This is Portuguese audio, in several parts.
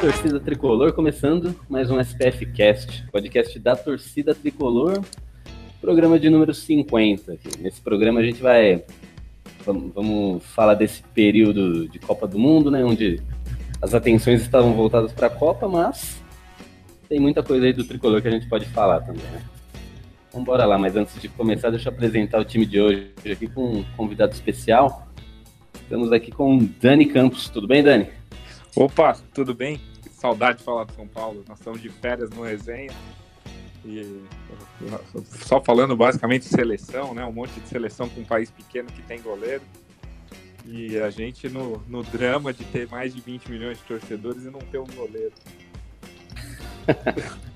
Torcida tricolor, começando mais um SPF Cast, podcast da torcida tricolor, programa de número 50. Nesse programa a gente vai vamos, falar desse período de Copa do Mundo, né, onde as atenções estavam voltadas para a Copa, mas tem muita coisa aí do tricolor que a gente pode falar também, né? Vamos lá, mas antes de começar, deixa eu apresentar o time de hoje aqui com um convidado especial. Estamos aqui com Dani Campos. Tudo bem, Dani? Opa, tudo bem? Saudade de falar de São Paulo. Nós estamos de férias no resenha. E só falando basicamente de seleção, né? Um monte de seleção com um país pequeno que tem goleiro. E a gente no, no drama de ter mais de 20 milhões de torcedores e não ter um goleiro.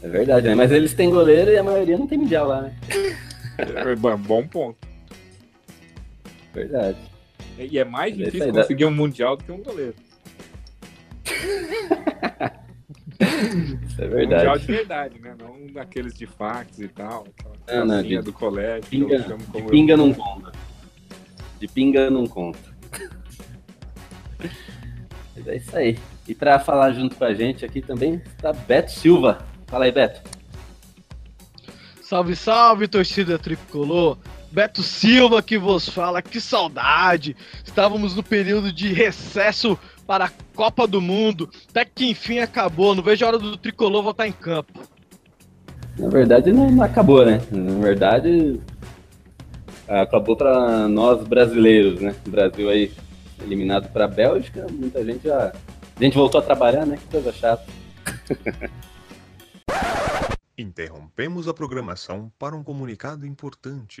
É verdade, né? Mas eles têm goleiro e a maioria não tem mundial lá, né? É, bom ponto. Verdade. E é mais é difícil conseguir um mundial do que um goleiro. Isso é verdade. Um mundial de verdade, né? Não daqueles de fax e tal. Não, não, de, do colégio. Pinga, de pinga não conta. De pinga não conta. Mas é isso aí. E para falar junto com a gente aqui também está Beto Silva. Fala aí, Beto. Salve, salve, torcida tricolor. Beto Silva que vos fala, que saudade! Estávamos no período de recesso para a Copa do Mundo, até que enfim acabou. Não vejo a hora do tricolor voltar em campo. Na verdade, não acabou, né? Na verdade, acabou para nós brasileiros, né? O Brasil aí eliminado para a Bélgica, muita gente já. A gente voltou a trabalhar, né? Que coisa chata. Interrompemos a programação para um comunicado importante.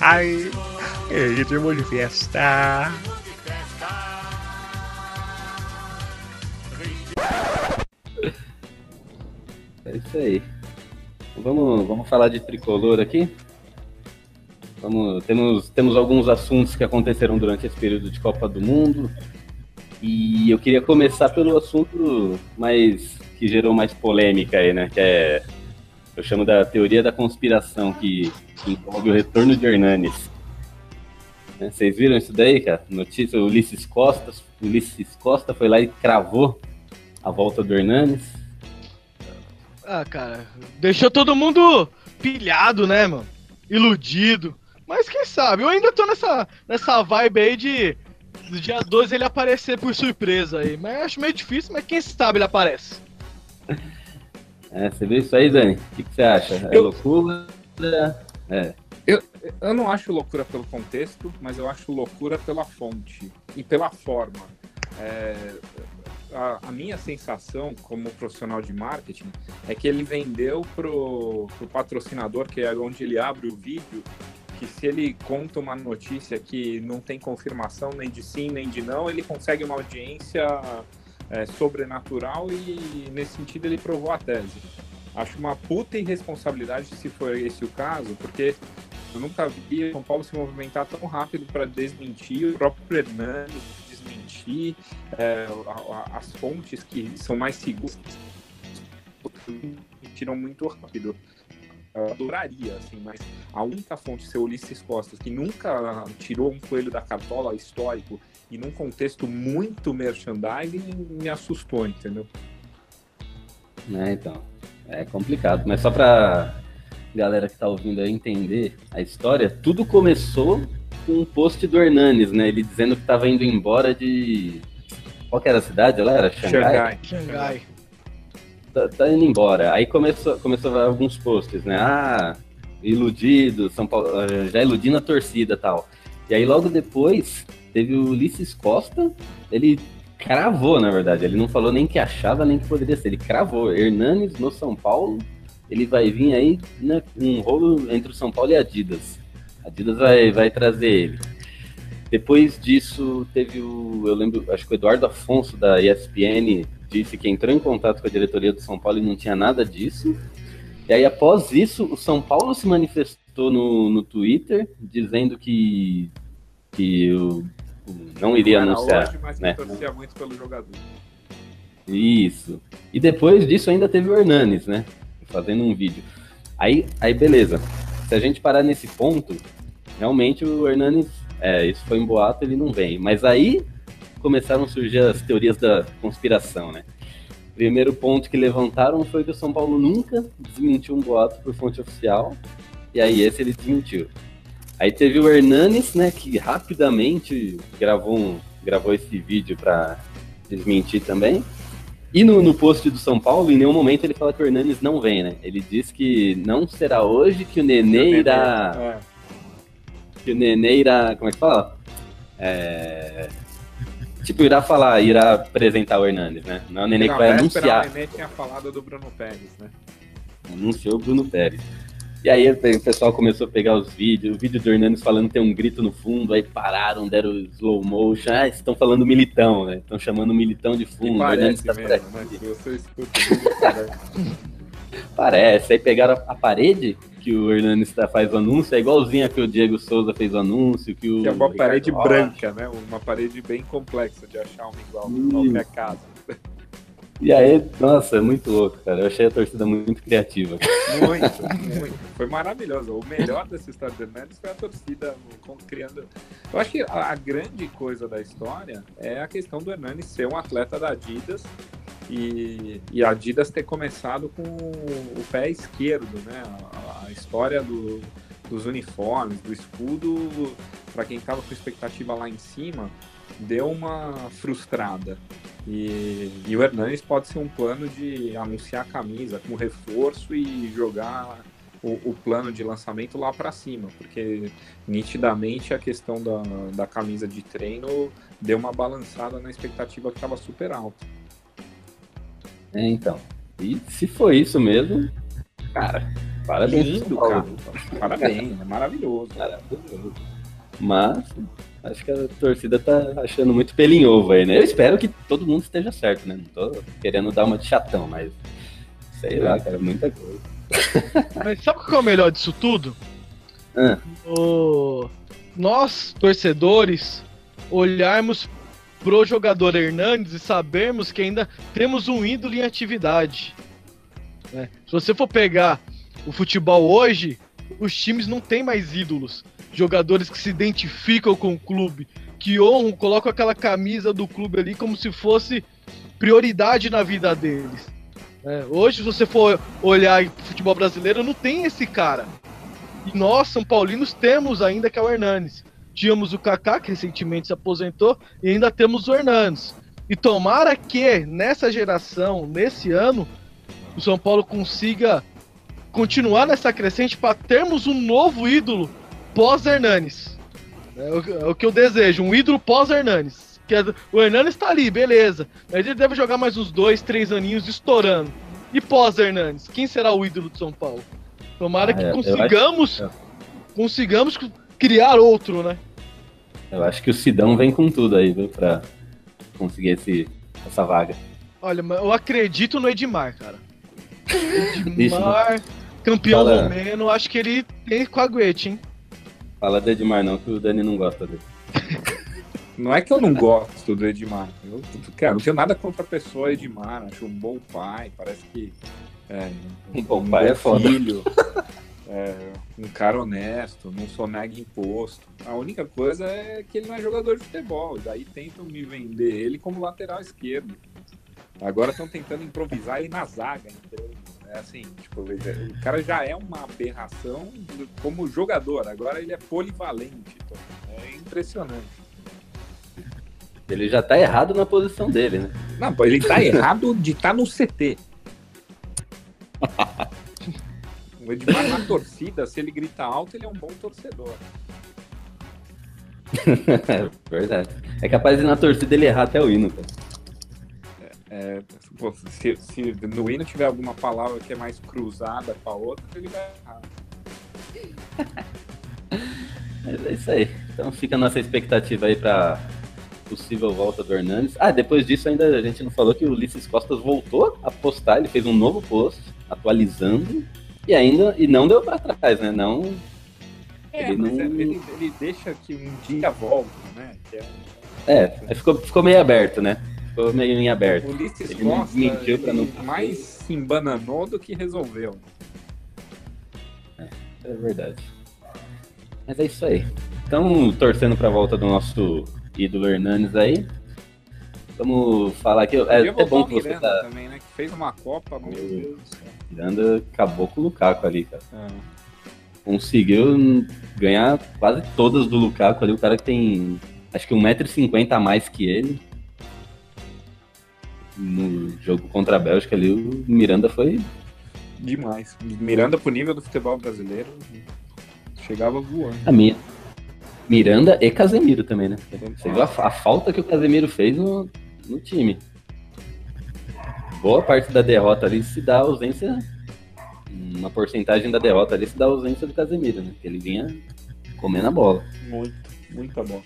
Ai, ritmo de festa. É isso aí. Vamos, vamos falar de tricolor aqui. Vamos, temos, temos alguns assuntos que aconteceram durante esse período de Copa do Mundo. E eu queria começar pelo assunto mais que gerou mais polêmica aí, né? Que é eu chamo da teoria da conspiração que, que envolve o retorno de Hernanes. Né, vocês viram isso daí, cara? Notícia, o Ulisses Costa, Ulisses Costa foi lá e cravou a volta do Hernanes. Ah, cara, deixou todo mundo pilhado, né, mano? Iludido. Mas quem sabe? Eu ainda tô nessa, nessa vibe aí de no dia 12 ele aparecer por surpresa aí. Mas eu acho meio difícil, mas quem sabe ele aparece. É, você viu isso aí, Dani? O que, que você acha? É eu... loucura? É. Eu, eu não acho loucura pelo contexto, mas eu acho loucura pela fonte e pela forma. É, a, a, minha sensação como profissional de marketing é que ele vendeu pro, pro patrocinador, que é onde ele abre o vídeo, que se ele conta uma notícia que não tem confirmação nem de sim nem de não, ele consegue uma audiência é, sobrenatural e nesse sentido ele provou a tese. Acho uma puta irresponsabilidade se for esse o caso, porque eu nunca vi São Paulo se movimentar tão rápido para desmentir o próprio Hernandes, desmentir é, as fontes que são mais seguras, tiram muito rápido. Eu adoraria, assim, mas a única fonte ser Ulisses Costas, que nunca tirou um coelho da cartola histórico e num contexto muito merchandising, me assustou, entendeu? É, então. É complicado, mas só pra galera que tá ouvindo aí entender a história, tudo começou com um post do Hernanes, né? Ele dizendo que tava indo embora de. Qual que era a cidade? Ela era Xangai? Xangai. Tá, tá, indo embora. Aí começou, começou alguns posts, né? Ah, iludido, São Paulo, já iludindo a torcida tal. E aí logo depois teve o Ulisses Costa, ele cravou, na verdade. Ele não falou nem que achava, nem que poderia ser. Ele cravou. Hernanes no São Paulo, ele vai vir aí né, um rolo entre o São Paulo e a Adidas. A Adidas vai, vai trazer ele. Depois disso, teve o. Eu lembro, acho que o Eduardo Afonso da ESPN disse que entrou em contato com a diretoria do São Paulo e não tinha nada disso. E aí, após isso, o São Paulo se manifestou no, no Twitter dizendo que, que o não iria não anunciar. Hoje, mas né? torcia muito pelo jogador. Isso. E depois disso ainda teve o Hernanes, né? Fazendo um vídeo. Aí, aí beleza. Se a gente parar nesse ponto, realmente o Hernanes, é, isso foi um boato, ele não vem. Mas aí começaram a surgir as teorias da conspiração, né? Primeiro ponto que levantaram foi que o São Paulo nunca desmentiu um boato por fonte oficial. E aí esse ele desmentiu. Aí teve o Hernanes, né, que rapidamente gravou, um, gravou esse vídeo para desmentir também. E no, no post do São Paulo, em nenhum momento ele fala que o Hernanes não vem, né? Ele diz que não será hoje que o Nenê irá. É. Que o Nenê irá. Como é que fala? É... Tipo, irá falar, irá apresentar o Hernandes, né? Não é o Nenê não, que vai anunciar. O Nenê tinha falado do Bruno Pérez, né? Anunciou o Bruno Pérez. E aí o pessoal começou a pegar os vídeos, o vídeo do Hernandes falando que tem um grito no fundo, aí pararam, deram slow motion, ah, estão falando militão, né? Estão chamando militão de fundo, Hernandes tá aqui. Né? Você escuta parece. parece. Aí pegaram a, parede que o Hernandes tá, faz o anúncio, é igualzinha que o Diego Souza fez o anúncio, que o. Que é uma Ricardo parede branca, né? Uma parede bem complexa de achar uma igual em qualquer casa. E aí, nossa, é muito louco, cara. Eu achei a torcida muito criativa. Muito, muito. Foi maravilhoso. O melhor dessa história do Hernandes foi a torcida criando. Eu acho que a, grande coisa da história é a questão do Hernandes ser um atleta da Adidas e, e a Adidas ter começado com o pé esquerdo, né? A, a história do, dos uniformes, do escudo, para quem estava com expectativa lá em cima, deu uma frustrada. E, e, o Hernandes pode ser um plano de anunciar a camisa com reforço e jogar o, o plano de lançamento lá para cima, porque nitidamente a questão da, da camisa de treino deu uma balançada na expectativa que estava super alta. É, então. E se foi isso mesmo, cara, parabéns. Lindo, cara. Parabéns, é maravilhoso. Maravilhoso. Mas Acho que a torcida tá achando muito pelinho ovo aí, né? Eu espero que todo mundo esteja certo, né? Não tô querendo dar uma de chatão, mas sei lá, cara, muita coisa. Mas sabe o que é o melhor disso tudo? Ah. O... Nós, torcedores, olharmos pro jogador Hernandes e sabermos que ainda temos um ídolo em atividade. Né? Se você for pegar o futebol hoje, os times não têm mais ídolos jogadores que se identificam com o clube, que honram, colocam aquela camisa do clube ali como se fosse prioridade na vida deles. É, hoje, se você for olhar o futebol brasileiro, não tem esse cara. E nós, São Paulinos, temos ainda que é o Hernanes. Tínhamos o Kaká, que recentemente se aposentou, e ainda temos o Hernanes. E tomara que nessa geração, nesse ano, o São Paulo consiga continuar nessa crescente para termos um novo ídolo pós-Hernanes. É o, é o, que eu desejo, um ídolo pós-Hernanes. É- o Hernanes tá ali, beleza. Mas ele deve jogar mais uns dois, três aninhos estourando. E pós-Hernanes, quem será o ídolo de São Paulo? Tomara Ah, que consigamos, acho- consigamos criar outro, né? Eu acho que o Sidão vem com tudo aí, viu, pra conseguir esse, essa vaga. Olha, eu acredito no Edmar, cara. Edmar, campeão Fala. romeno, acho que ele tem caguete, hein? Fala do Edmar não, que o Dani não gosta dele. Não é que eu não gosto do Edmar. Eu, cara, não tenho nada contra a pessoa Edmar. Acho um bom pai. Parece que. É, Um bom pai é foda. filho. é, um cara honesto, não sonega imposto. A única coisa é que ele não é jogador de futebol. Daí tentam me vender ele como lateral esquerdo. Agora estão tentando improvisar ele na zaga. Entendeu? É assim, tipo, o cara já é uma aberração como jogador. Agora ele é polivalente. então, é impressionante. Ele já tá errado na posição dele, né? Não, ele tá errado de estar no CT. O Edmar na torcida, se ele grita alto, ele é um bom torcedor. É verdade. É capaz de na torcida ele errar até o hino, cara. É, pô, se, se no hino tiver alguma palavra que é mais cruzada com a outra, ele vai errar. Mas é isso aí. Então fica a nossa expectativa aí pra possível volta do Hernandes. Ah, depois disso ainda a gente não falou que o Ulisses Costas voltou a postar, ele fez um novo post, atualizando, e ainda, e não deu pra trás, né? Não, É, Ele não- é- ele, ele deixa que um dia volta, né? Que é, é, aí ficou, ficou meio aberto, né? Ficou meio em aberto. o Ulisses Ele Costa mentiu pra não- mais se embananou do que resolveu. É verdade. Mas é isso aí. Então, torcendo pra volta do nosso ídolo Hernanes aí. Vamos falar aqui. É até bom que você Miranda tá também, né? Que fez uma Copa, meu Deus mirando, acabou com o Lukaku ali, cara. É. Conseguiu ganhar quase todas do Lukaku ali. O cara que tem acho que 1,50m a mais que ele. No jogo contra a Bélgica ali, o Miranda foi. Demais. Miranda pro nível do futebol brasileiro chegava voando. A minha. Miranda e Casemiro também, né? Você viu a, a falta que o Casemiro fez no, no time. Boa parte da derrota ali se dá a ausência. Uma porcentagem da derrota ali se dá a ausência do Casemiro, né? Porque ele vinha comendo a bola. Muito, muita bola.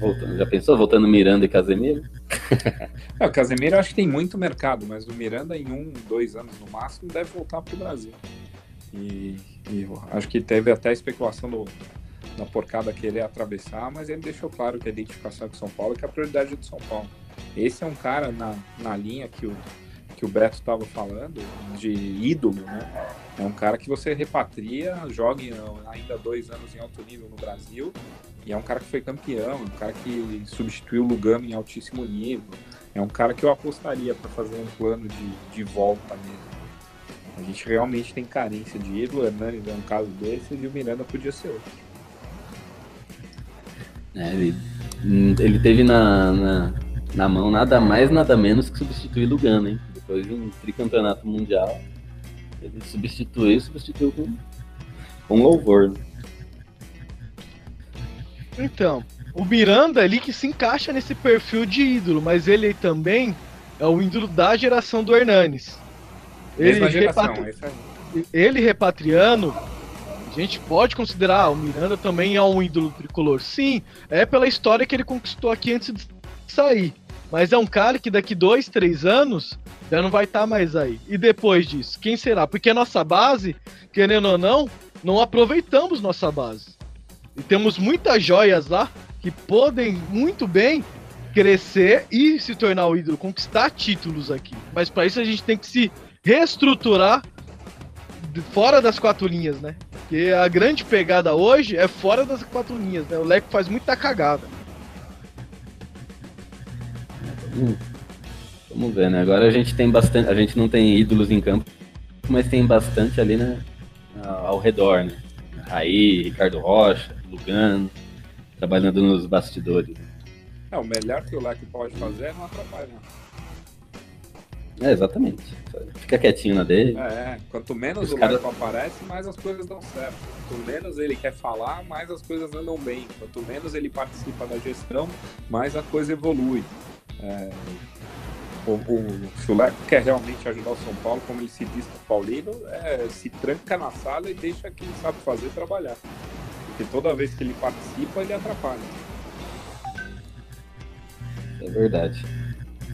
Voltando, já pensou? Voltando Miranda e Casemiro? É, o Casemiro acho que tem muito mercado, mas o Miranda em um, dois anos no máximo deve voltar pro Brasil. E, e acho que teve até especulação do, da porcada querer atravessar, mas ele deixou claro que a identificação com São Paulo é que a prioridade é do São Paulo. Esse é um cara na, na linha que o, que o Beto estava falando, de ídolo, né? É um cara que você repatria, joga ainda dois anos em alto nível no Brasil, e é um cara que foi campeão, um cara que substituiu o Lugano em altíssimo nível. É um cara que eu apostaria para fazer um plano de, de volta mesmo. A gente realmente tem carência de ídolo, o Hernandes é um caso desse e o Miranda podia ser outro. É, ele, ele teve na, na, na mão nada mais, nada menos que substituir Lugano, hein? Depois de um tricampeonato mundial, ele substituiu e substituiu com, com louvor. né? Então, o Miranda ali que se encaixa nesse perfil de ídolo, mas ele também é o ídolo da geração do Hernanes. Ele, geração, repatri- é ele repatriando, a gente pode considerar, ah, o Miranda também é um ídolo tricolor. Sim, é pela história que ele conquistou aqui antes de sair. Mas é um cara que daqui dois, três anos já não vai estar mais aí. E depois disso, quem será? Porque a nossa base, querendo ou não, não aproveitamos nossa base. E temos muitas joias lá que podem muito bem crescer e se tornar o ídolo, conquistar títulos aqui. Mas para isso a gente tem que se reestruturar fora das quatro linhas, né? Porque a grande pegada hoje é fora das quatro linhas, né? O Leco faz muita cagada. Vamos, vamos ver, né? Agora a gente tem bastante. A gente não tem ídolos em campo, mas tem bastante ali, né? Ao ao redor, né? Raí, Ricardo Rocha, Lugano, trabalhando nos bastidores. É, o melhor que o Leque pode fazer é não atrapalhar. É, exatamente. Fica quietinho na dele. É, quanto menos Os o cara- Leco aparece, mais as coisas dão certo. Quanto menos ele quer falar, mais as coisas andam bem. Quanto menos ele participa da gestão, mais a coisa evolui. É, o, o, Leco quer realmente ajudar o São Paulo, como ele se diz pro Paulino, é, se tranca na sala e deixa quem sabe fazer trabalhar. Porque toda vez que ele participa, ele atrapalha. É verdade.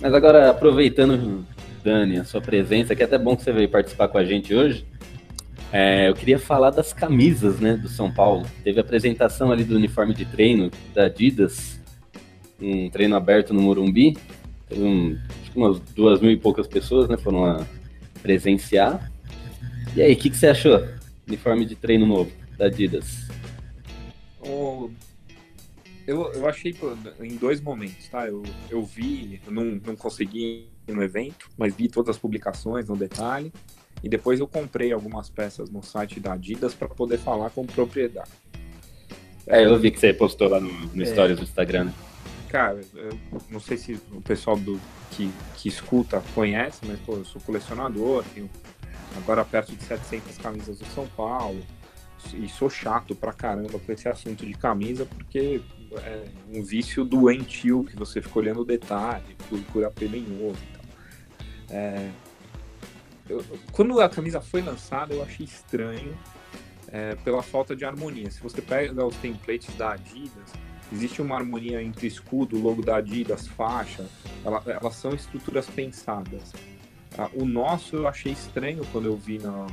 Mas agora, aproveitando, Dani, a sua presença, que é até bom que você veio participar com a gente hoje, é, eu queria falar das camisas né, do São Paulo. Teve a apresentação ali do uniforme de treino da Adidas, um treino aberto no Morumbi. Teve um, acho que umas duas mil e poucas pessoas né, foram lá presenciar. E aí, o que, que você achou? Uniforme de treino novo da Adidas. Eu, eu achei em dois momentos, tá? Eu, eu vi, eu não, não consegui ir no evento, mas vi todas as publicações no detalhe. E depois eu comprei algumas peças no site da Adidas para poder falar com propriedade. É, eu vi que você postou lá no, no É. Stories do Instagram. né? Cara, eu não sei se o pessoal do, que, que escuta conhece, mas pô, eu sou colecionador, tenho agora perto de 700 camisas do São Paulo. E sou chato pra caramba com esse assunto de camisa, porque é um vício doentio que você fica olhando o detalhe, procura pelo em ovo e tal. É, eu- quando a camisa foi lançada, eu achei estranho é, pela falta de harmonia. Se você pega os templates da Adidas, existe uma harmonia entre escudo, logo da Adidas, faixa, ela- elas são estruturas pensadas. Ah, o nosso eu achei estranho quando eu vi na-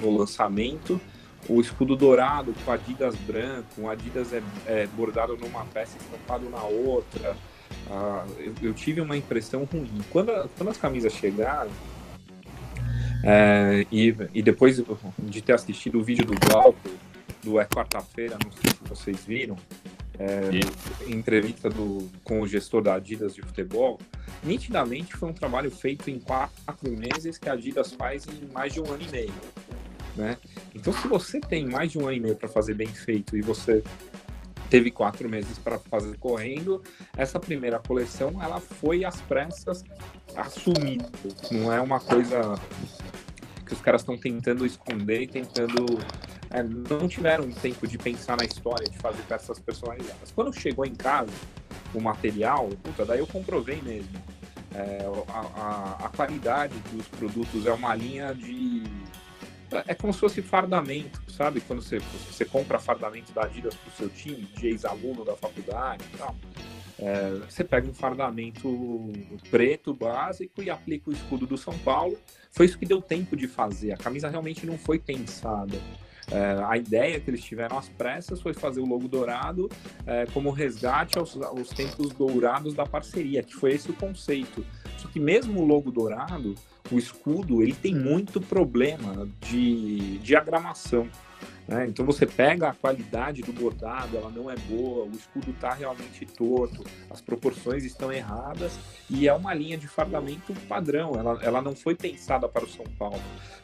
no lançamento. O escudo dourado com Adidas branco, o Adidas é, é bordado numa peça e estampado na outra. Ah, eu, eu tive uma impressão ruim. Quando, a- quando as camisas chegaram, é, e, e depois de ter assistido o vídeo do Glauco, do É Quarta-feira, não sei se vocês viram, é, entrevista do, com o gestor da Adidas de futebol, nitidamente foi um trabalho feito em quatro meses que a Adidas faz em mais de um ano e meio. Né? Então, se você tem mais de um ano e meio para fazer bem feito e você teve quatro meses para fazer correndo, essa primeira coleção ela foi às pressas assumida. Não é uma coisa que os caras estão tentando esconder tentando. É, não tiveram tempo de pensar na história, de fazer peças personalizadas. Quando chegou em casa o material, puta, daí eu comprovei mesmo. É, a, a- a qualidade dos produtos é uma linha de. É como se fosse fardamento, sabe? Quando você, você compra fardamento da Adidas pro seu time, de ex-aluno da faculdade e tal. É, você pega um fardamento preto básico e aplica o escudo do São Paulo. Foi isso que deu tempo de fazer. A camisa realmente não foi pensada. É, a ideia que eles tiveram às pressas foi fazer o logo dourado é, como resgate aos, aos tempos dourados da parceria, que foi esse o conceito. Só que mesmo o logo dourado, o escudo, ele tem muito problema de diagramação. Né? Então você pega a qualidade do bordado, ela não é boa, o escudo está realmente torto, as proporções estão erradas e é uma linha de fardamento padrão. Ela, ela não foi pensada para o São Paulo.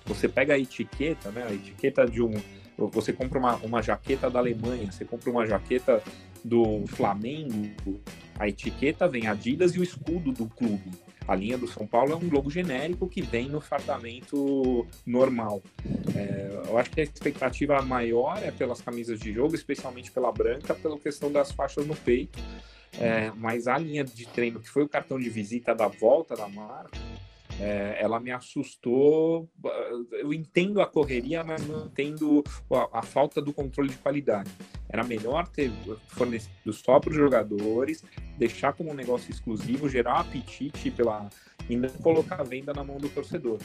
Você pega a etiqueta, né? A etiqueta de um. Você compra uma, uma jaqueta da Alemanha, você compra uma jaqueta do Flamengo, a etiqueta vem Adidas e o escudo do clube. A linha do São Paulo é um logo genérico que vem no fardamento normal. É, eu acho que a expectativa maior é pelas camisas de jogo, especialmente pela branca, pela questão das faixas no peito. É, mas a linha de treino, que foi o cartão de visita da volta da marca, é, ela me assustou. Eu entendo a correria, mas não entendo a, a falta do controle de qualidade. Era melhor ter fornecido só para os jogadores, deixar como um negócio exclusivo, gerar apetite pela e não colocar a venda na mão do torcedor.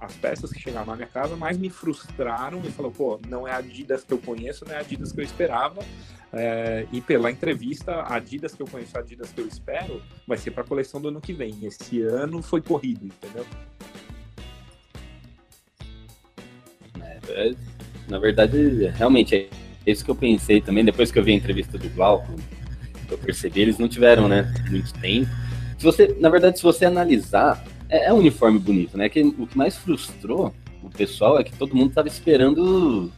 As peças que chegaram na minha casa mais me frustraram e falou, pô, não é a Adidas que eu conheço, não é a Adidas que eu esperava. É, e pela entrevista, a Adidas que eu conheço, a Adidas que eu espero, vai ser para a coleção do ano que vem. Esse ano foi corrido, entendeu? É, na verdade, realmente é isso que eu pensei também. Depois que eu vi a entrevista do Glauco, eu percebi, eles não tiveram, né, muito tempo. Se você, na verdade, se você analisar, é, é um uniforme bonito, né? Que, o que mais frustrou o pessoal é que todo mundo tava esperando.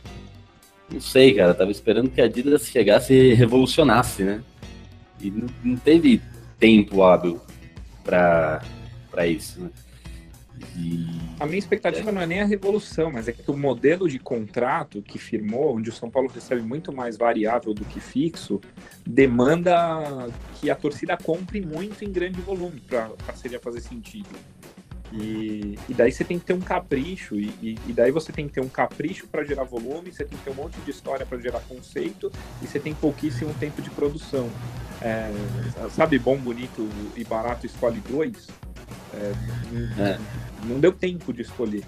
Não sei, cara, tava esperando que a Adidas chegasse e revolucionasse, né? E não, não teve tempo hábil para isso, né? A minha expectativa não é nem a revolução, mas é que o modelo de contrato que firmou, onde o São Paulo recebe muito mais variável do que fixo, demanda que a torcida compre muito em grande volume para a parceria fazer sentido. E, e daí você tem que ter um capricho, e, e- e daí você tem que ter um capricho para gerar volume, você tem que ter um monte de história para gerar conceito, e você tem pouquíssimo tempo de produção. É, sabe, bom, bonito e barato escolhe dois? É, não- É. não deu tempo de escolher.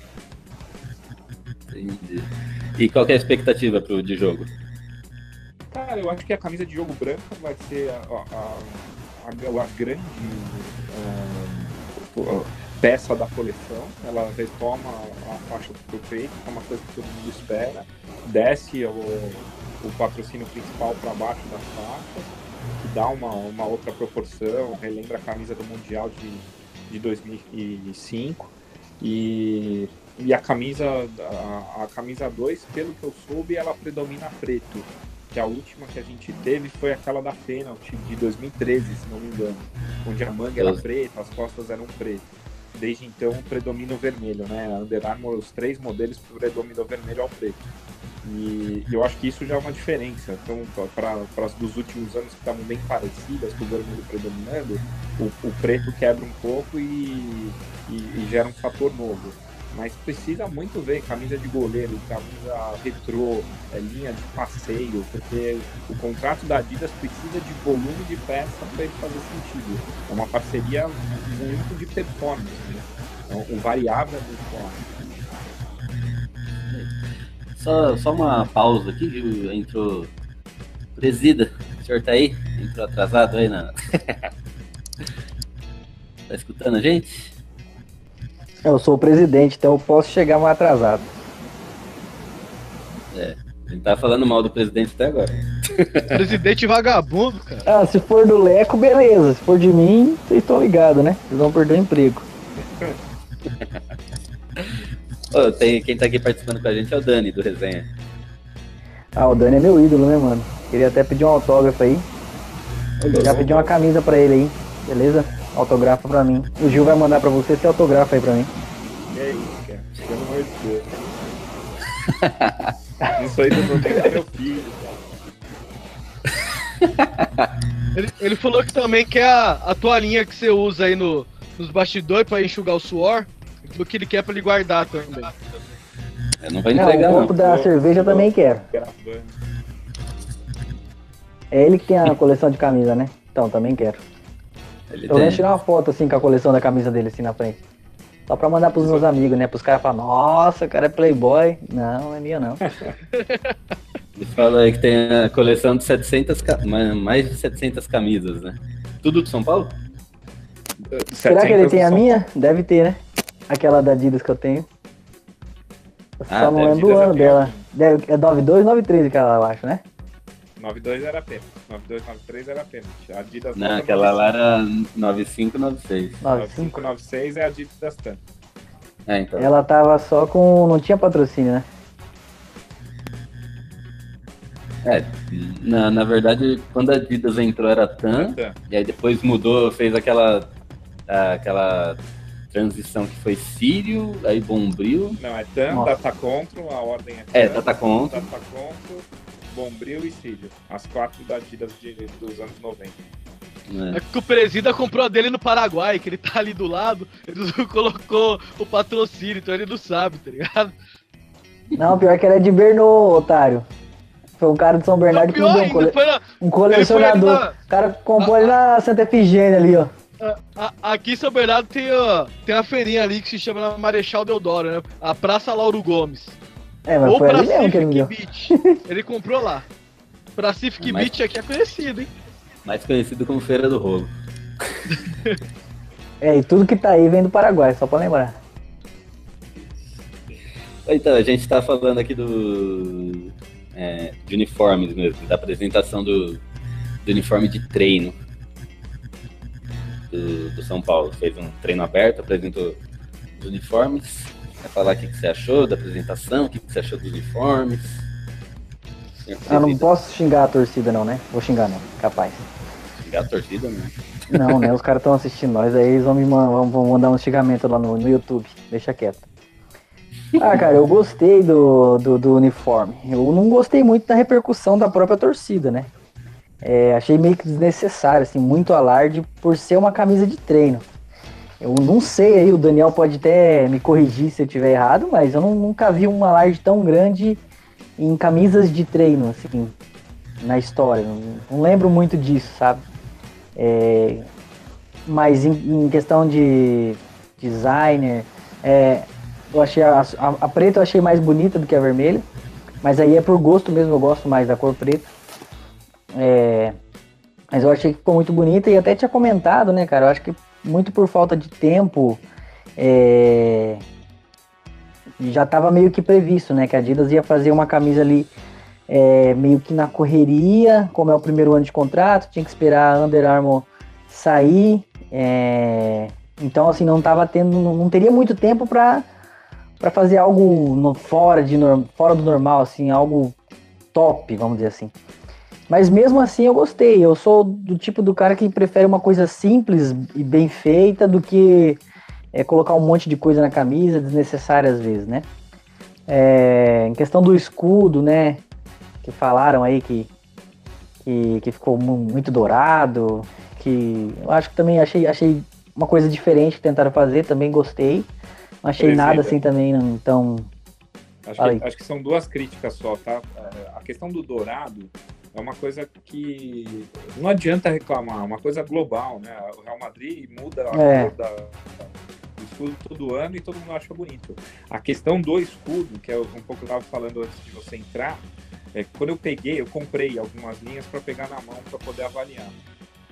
Entendi. E qual que é a expectativa pro, de jogo? Cara, eu acho que a camisa de jogo branca vai ser a, a, a- a grande ah, peça da coleção. Ela retoma a faixa do peito, que é uma coisa que todo mundo espera. Desce o, o patrocínio principal para baixo das faixas, que dá uma, uma outra proporção, relembra a camisa do Mundial de, de 2005. E, e a camisa a, a camisa 2, pelo que eu soube, ela predomina preto. Que a última que a gente teve foi aquela da Penalty de 2013, se não me engano. Onde a manga era Nossa. preta, as costas eram pretas. Desde então predomina o vermelho, né? A Under Armour, os três modelos predominam o vermelho ao preto. E eu acho que isso já é uma diferença. Então, para as dos últimos anos que estavam bem parecidas, com o vermelho predominando, o, o preto quebra um pouco e, e, e gera um fator novo. Mas precisa muito ver camisa de goleiro, camisa retrô, é, linha de passeio, porque o contrato da Adidas precisa de volume de peça para ele fazer sentido. É uma parceria muito de performance. Né? Então, o variável é muito forte. Só, só uma pausa aqui, viu? Entrou. Presida, o senhor tá aí? Entrou atrasado aí na. tá escutando a gente? Eu sou o presidente, então eu posso chegar mais atrasado. É. A gente tá falando mal do presidente até agora. Presidente vagabundo, cara. Ah, se for do Leco, beleza. Se for de mim, vocês estão ligados, né? Vocês vão perder o emprego. Ô, tem, quem tá aqui participando com a gente é o Dani, do Resenha. Ah, o Dani é meu ídolo, né, mano? Queria até pedir um autógrafo aí. Já pedi uma camisa pra ele aí, beleza? Autografa pra mim. O Gil vai mandar pra você esse autografo aí pra mim. E isso, cara. Pelo amor de Deus. Isso aí não tem que meu filho, cara. Ele, ele falou que também quer a, a toalhinha que você usa aí no, nos bastidores pra enxugar o suor. Do que ele quer pra ele guardar também. Eu não vai Não, entregar, o não. copo da cerveja eu também quero. É ele que tem a coleção de camisa, né? Então, também quero. Ele Eu vou tirar uma foto assim com a coleção da camisa dele assim na frente. Só pra mandar pros meus amigos, né? Pros caras falarem, nossa, o cara é playboy. Não, não é minha não. Ele fala aí que tem a coleção de 700, ca- ma- mais de 700 camisas, né? Tudo de São Paulo? Será que ele tem a minha? Deve ter, né? Aquela da Adidas que eu tenho. Eu Ah, só não lembro o Adidas ano dela. Deve, é 92, 93 aquela, eu acho, né? 92 era pênalti. 92, 93 era pênalti. A Adidas Não, aquela lá era 9596. 95. 9596 é a Adidas Tan. É, então. Ela tava só com. não tinha patrocínio, né? É, na, na verdade, quando a Adidas entrou era TAM, Tan. e aí depois mudou, fez aquela, aquela transição que foi Sírio, aí Bombril, Não, é Tan, Nossa. Data Control, a ordem é Tan. é, Tata Control, Bombril e Cílio. As quatro da Adidas de- dos anos 90. É que o Presida comprou a dele no Paraguai, que ele tá ali do lado, ele colocou o patrocínio, então ele não sabe, tá ligado? Não, pior que ela é de Bernou, otário. Foi um cara de São Bernardo Não, que um, cole... foi na- um colecionador. na- O cara comprou ali na Santa Efigênia ali, ó. Aqui em São Bernardo tem, ó, tem a feirinha ali que se chama Marechal Deodoro, né? A Praça Lauro Gomes. É, mas Ou foi ali mesmo que ele Pacific. Beach. Ele comprou lá. Pacific Mas- Beach aqui é conhecido, hein? mais conhecido como Feira do Rolo. É, e tudo que tá aí vem do Paraguai, só pra lembrar. Então, a gente tá falando aqui do. é, de uniformes mesmo, da apresentação do, do uniforme de treino do, do São Paulo. Fez um treino aberto, apresentou os uniformes. Vai falar o que, que você achou da apresentação, o que, que você achou dos uniformes. Senhor Ah, não posso xingar a torcida não, né? Vou xingar não, capaz. xingar a torcida, né? Não, né? Os caras estão assistindo nós, aí eles vão me mandar, vão mandar um xingamento lá no, no YouTube. Deixa quieto. Ah, cara, eu gostei do, do, do uniforme. Eu não gostei muito da repercussão da própria torcida, né? É, achei meio que desnecessário, assim, muito alarde por ser uma camisa de treino. Eu não sei aí, o Daniel pode até me corrigir se eu estiver errado, mas eu não- nunca vi um alarde tão grande em camisas de treino, assim, na história. Não, não lembro muito disso, sabe? É, mas em, em questão de designer, é, eu achei a, a- a preta eu achei mais bonita do que a vermelha, mas aí é por gosto mesmo, eu gosto mais da cor preta. É, mas eu achei que ficou muito bonita e até tinha comentado, né, cara? Eu acho que muito por falta de tempo, é, já estava meio que previsto, né? Que a Adidas ia fazer uma camisa ali é, meio que na correria, como é o primeiro ano de contrato, tinha que esperar a Under Armour sair. é, então, assim, não tava tendo, não, teria muito tempo para para fazer algo no- fora, de, fora do normal, assim, algo top, vamos dizer assim. Mas mesmo assim eu gostei. Eu sou do tipo do cara que prefere uma coisa simples e bem feita do que é, colocar um monte de coisa na camisa, desnecessária às vezes, né? É, em questão do escudo, né? Que falaram aí que, que, que ficou mu- muito dourado, que eu acho que também achei, achei uma coisa diferente que tentaram fazer, também gostei. Não achei nada assim também não tão. Acho que, acho que são duas críticas só, tá? É, A questão do dourado é uma coisa que não adianta reclamar, é uma coisa global, né? O Real Madrid muda a É. cor da, do escudo todo ano e todo mundo acha bonito. A questão do escudo, que é um pouco que eu estava falando antes de você entrar, é que quando eu peguei, eu comprei algumas linhas para pegar na mão para poder avaliar.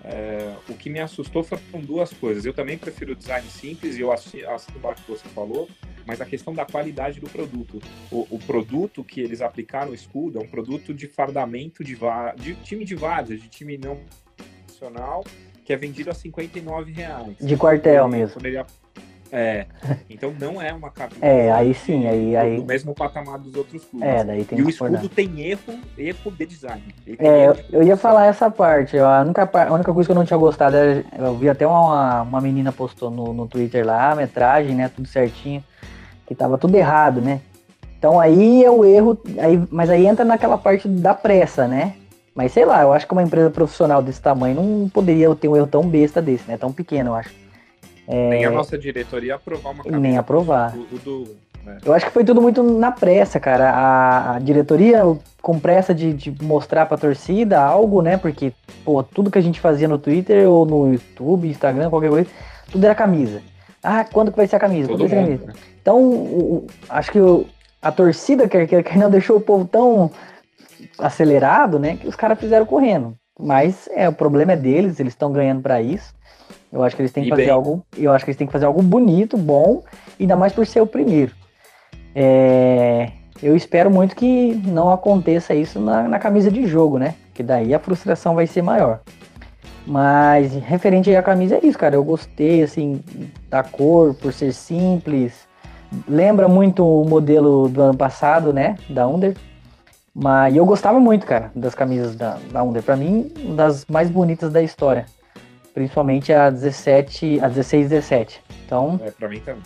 É, o que me assustou foram duas coisas. Eu também prefiro design simples e eu assino embaixo o que você falou, mas a questão da qualidade do produto. O, o produto que eles aplicaram o escudo é um produto de fardamento de, de time de várzea, de time não profissional, que é vendido a 59 reais. De quartel mesmo. quando ele a- é, então não é uma camisa É, aí sim, aí. aí do mesmo patamar dos outros clubes. é, daí tem e o escudo concordar. tem erro, erro de design. É, de eu ia falar essa parte. A única, a única coisa que eu não tinha gostado era. Eu vi até uma, uma menina postou no, no Twitter lá, a metragem, né? Tudo certinho. Que tava tudo errado, né? Então aí é o erro. Aí, mas aí entra naquela parte da pressa, né? Mas sei lá, eu acho que uma empresa profissional desse tamanho não poderia ter um erro tão besta desse, né? Tão pequeno, eu acho. Nem a nossa diretoria aprovar uma camisa. Nem aprovar. do- do- né? Eu acho que foi tudo muito na pressa, cara. A, a diretoria com pressa de, de mostrar pra torcida algo, né? Porque, pô, tudo que a gente fazia no Twitter ou no YouTube, Instagram, qualquer coisa, tudo era camisa. Ah, quando que vai ser a camisa? Quando Todo vai ser a mundo, camisa? né? Então, o- o- acho que o- a torcida, quer quer que não deixou o povo tão acelerado, né? Que os caras fizeram correndo. Mas é, o problema é deles, eles estão ganhando pra isso. Eu acho que eles têm que E fazer bem. algo. Eu acho que eles têm que fazer algo bonito, bom, ainda mais por ser o primeiro. É, eu espero muito que não aconteça isso na, na camisa de jogo, né? Que daí a frustração vai ser maior. Mas referente à camisa é isso, cara. Eu gostei assim da cor por ser simples. Lembra muito o modelo do ano passado, né? Da Under. Mas e eu gostava muito, cara, das camisas da, da Under. Pra mim, uma das mais bonitas da história. Principalmente a 17, a 16 17. Então, É, pra mim também.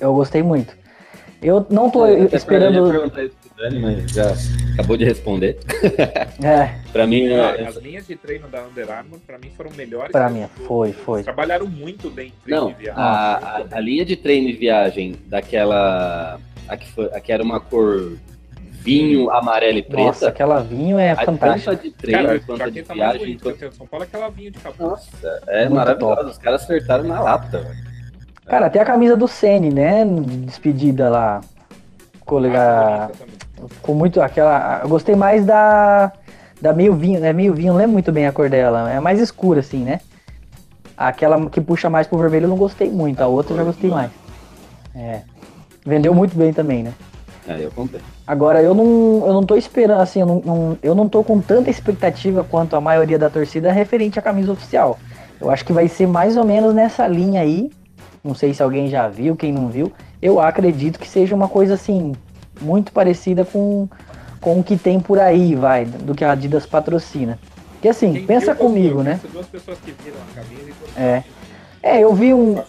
eu gostei muito. Eu não tô Eu até esperando. Dani, mas já acabou de responder. É, Pra mim, é- As linhas de treino da Under Armour, pra mim, foram melhores. Pra que mim, foi, foi. Eles trabalharam muito bem treino não, viagem. a, a, a linha de treino e viagem daquela. A que, foi, a que era uma cor vinho, amarelo e preta. nossa, aquela vinho é a fantástica. tanto a de treino Cara, quanto a de mais viagem. tenho de São Paulo é aquela vinho de capuz. Nossa, é Muito maravilhoso. top. Os caras acertaram na lata. velho. Cara, até a camisa do Sene, né? de Despedida lá. Ficou legal. Ah. Ficou muito aquela. Eu gostei mais da. Da meio vinho, né? Meio vinho, não lembro muito bem a cor dela. É mais escura, assim, né? Aquela que puxa mais pro vermelho eu não gostei muito. A outra eu já gostei mais. É. Vendeu muito bem também, né? Aí eu comprei. Agora, eu não, eu não tô esperando, assim, eu não, não- eu não tô com tanta expectativa quanto a maioria da torcida referente à camisa oficial. Eu acho que vai ser mais ou menos nessa linha aí. Não sei se alguém já viu, quem não viu. Eu acredito que seja uma coisa, assim, muito parecida com, com o que tem por aí, vai, do que a Adidas patrocina. Porque assim, Quem pensa viu, comigo, Eu né? duas pessoas que viram a camisa e. É. É, eu vi um.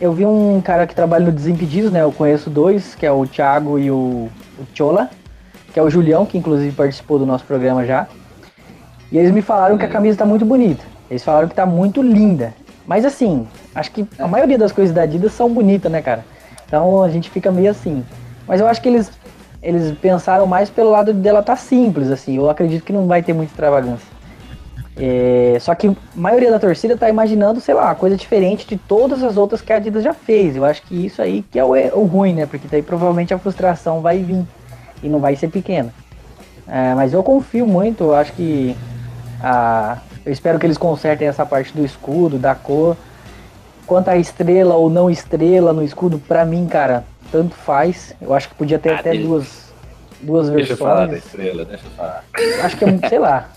Eu vi um cara que trabalha no Desimpedidos, né? Eu conheço dois, que é o Thiago e o, o Chola, que é o Julião, que inclusive participou do nosso programa já. E eles me falaram que a camisa tá muito bonita. Eles falaram que tá muito linda. Mas assim, acho que a maioria das coisas da Adidas são bonitas, né, cara? Então a gente fica meio assim. Mas eu acho que eles, eles pensaram mais pelo lado dela tá simples, assim. Eu acredito que não vai ter muita extravagância. É, só que a maioria da torcida tá imaginando, sei lá, coisa diferente de todas as outras que a Adidas já fez. Eu acho que isso aí que é o, o ruim, né? Porque daí provavelmente a frustração vai vir e não vai ser pequena. É, mas eu confio muito, eu acho que a, eu espero que eles consertem essa parte do escudo, da cor. Quanto à estrela ou não estrela no escudo, pra mim, cara, tanto faz. Eu acho que podia ter Ah, até deixa- duas, duas Deixa eu falar da versões. estrela, deixa eu falar. Acho que é, sei lá.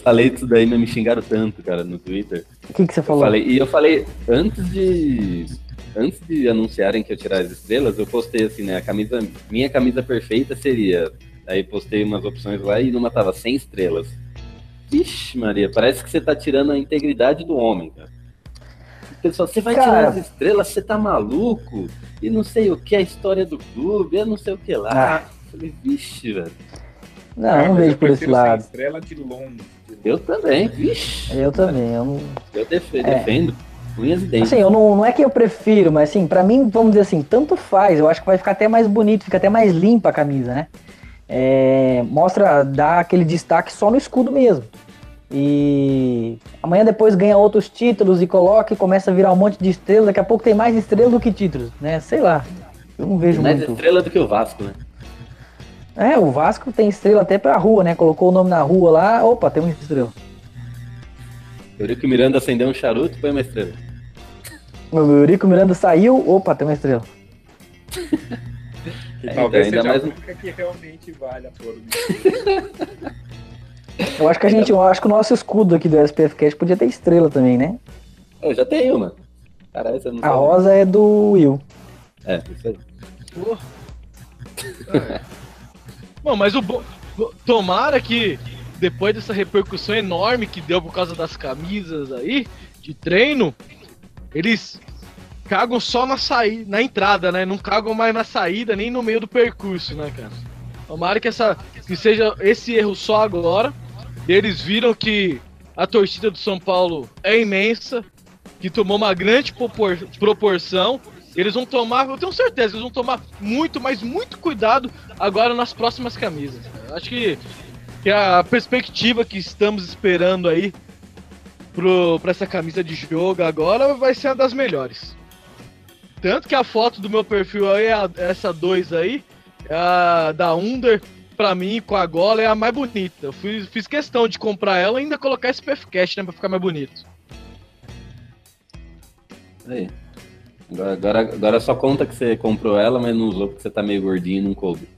Eu falei isso daí, mas me xingaram tanto, cara, no Twitter. O que, que você Eu falou? falei, e eu falei, antes de. Antes de anunciarem que eu tirar as estrelas, eu postei assim, né? A camisa. Minha camisa perfeita seria. Aí postei umas opções lá e numa tava 100 estrelas. Vixe, Maria, parece que você tá tirando a integridade do homem, cara. O pessoal, você vai Cara. tirar as estrelas, você tá maluco? E não sei o que, a história do clube, eu não sei o que lá. Ah. Falei, vixe, velho. Não, eu não mas vejo eu por esse sem lado. estrela de longe. Eu também, vixe. Eu também. Eu não... Eu def- É. defendo. Unhas e dentes. Assim, eu não, não é que eu prefiro, mas assim, pra mim, vamos dizer assim, tanto faz. Eu acho que vai ficar até mais bonito, fica até mais limpa a camisa, né? É, mostra, dá aquele destaque só no escudo mesmo. E amanhã depois ganha outros títulos e coloca e começa a virar um monte de estrelas. Daqui a pouco tem mais estrelas do que títulos, né? Sei lá. Eu não vejo Mais muito. estrela do que o Vasco, né? É, o Vasco tem estrela até pra rua, né? Colocou o nome na rua lá, opa, tem uma estrela. Eurico Miranda acendeu um charuto põe uma estrela. O Eurico Miranda saiu, opa, tem uma estrela. É, talvez então, ainda seja mais a única que realmente vale a pôr Eu acho que a gente, eu acho que o nosso escudo aqui do SPF Cash podia ter estrela também, né? Eu já tenho uma. Caralho, você não A sabe. rosa é do Will. É, isso aí. Porra. É. Bom, mas o tomara que depois dessa repercussão enorme que deu por causa das camisas aí de treino, eles cagam só na saída, na entrada, né? Não cagam mais na saída nem no meio do percurso, né, cara? Tomara que essa que seja esse erro só agora. Eles viram que a torcida do São Paulo é imensa, que tomou uma grande propor- proporção. Eles vão tomar, eu tenho certeza, eles vão tomar muito, mas muito cuidado agora nas próximas camisas. Eu acho que, que a perspectiva que estamos esperando aí pro, pra essa camisa de jogo agora vai ser uma das melhores. Tanto que a foto do meu perfil aí, a- essa 2 aí, é a da Under, pra mim, com a gola, é a mais bonita. Eu fui- fiz questão de comprar ela e ainda colocar esse PF Cash, né, pra ficar mais bonito. Aí. Agora, agora, só conta que você comprou ela, mas não usou porque você tá meio gordinho e não coube.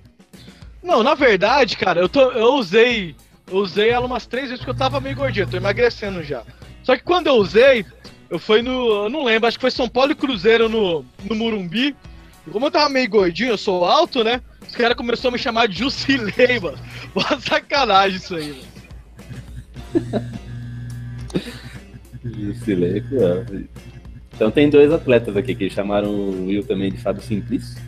Não, na verdade, cara, eu, tô, eu usei. Eu usei ela umas três vezes porque eu tava meio gordinho, tô emagrecendo já. Só que quando eu usei, eu fui no. Eu não lembro, acho que foi São Paulo e Cruzeiro no, no Murumbi. E como eu tava meio gordinho, eu sou alto, né? Os caras começaram a me chamar de Jusilei, mano. Boa sacanagem isso aí, mano. Jusileco, é. Então tem dois atletas aqui que chamaram o Will também de Fábio Simplício.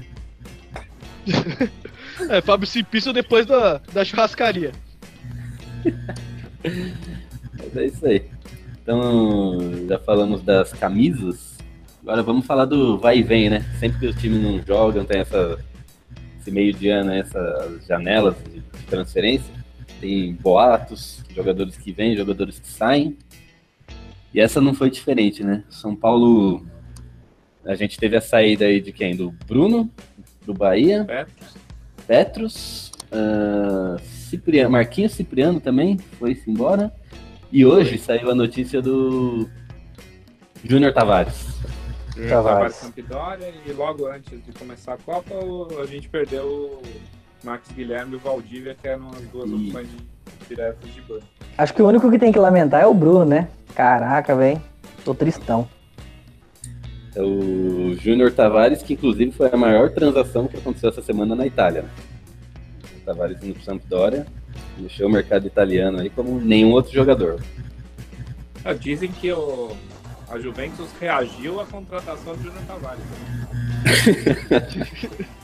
É, Fábio Simplício depois da, da churrascaria. Mas é isso aí. Então, já falamos das camisas. Agora vamos falar do vai e vem, né? Sempre que os times não jogam, tem essa, esse meio de ano, essas janelas de, de transferência. Tem boatos, jogadores que vêm, jogadores que saem. E essa não foi diferente, né? São Paulo. A gente teve a saída aí de quem? Do Bruno, do Bahia. Petros. Petros, ah, Cipriano, Marquinhos Cipriano também foi-se embora. E hoje saiu a notícia do Júnior Tavares. Júnior Tavares. Tavares Sampdoria e logo antes de começar a Copa a gente perdeu o Max Guilherme e o Valdívia, que eram as duas opções de, diretas de banco. Acho que o único que tem que lamentar é o Bruno, né? Caraca, velho. Tô tristão. É o Júnior Tavares, que inclusive foi a maior transação que aconteceu essa semana na Itália. né? O Tavares indo pro Sampdoria. Mexeu o mercado italiano aí como nenhum outro jogador. Ah, Dizem que o, a Juventus reagiu à contratação de Júnior Tavares.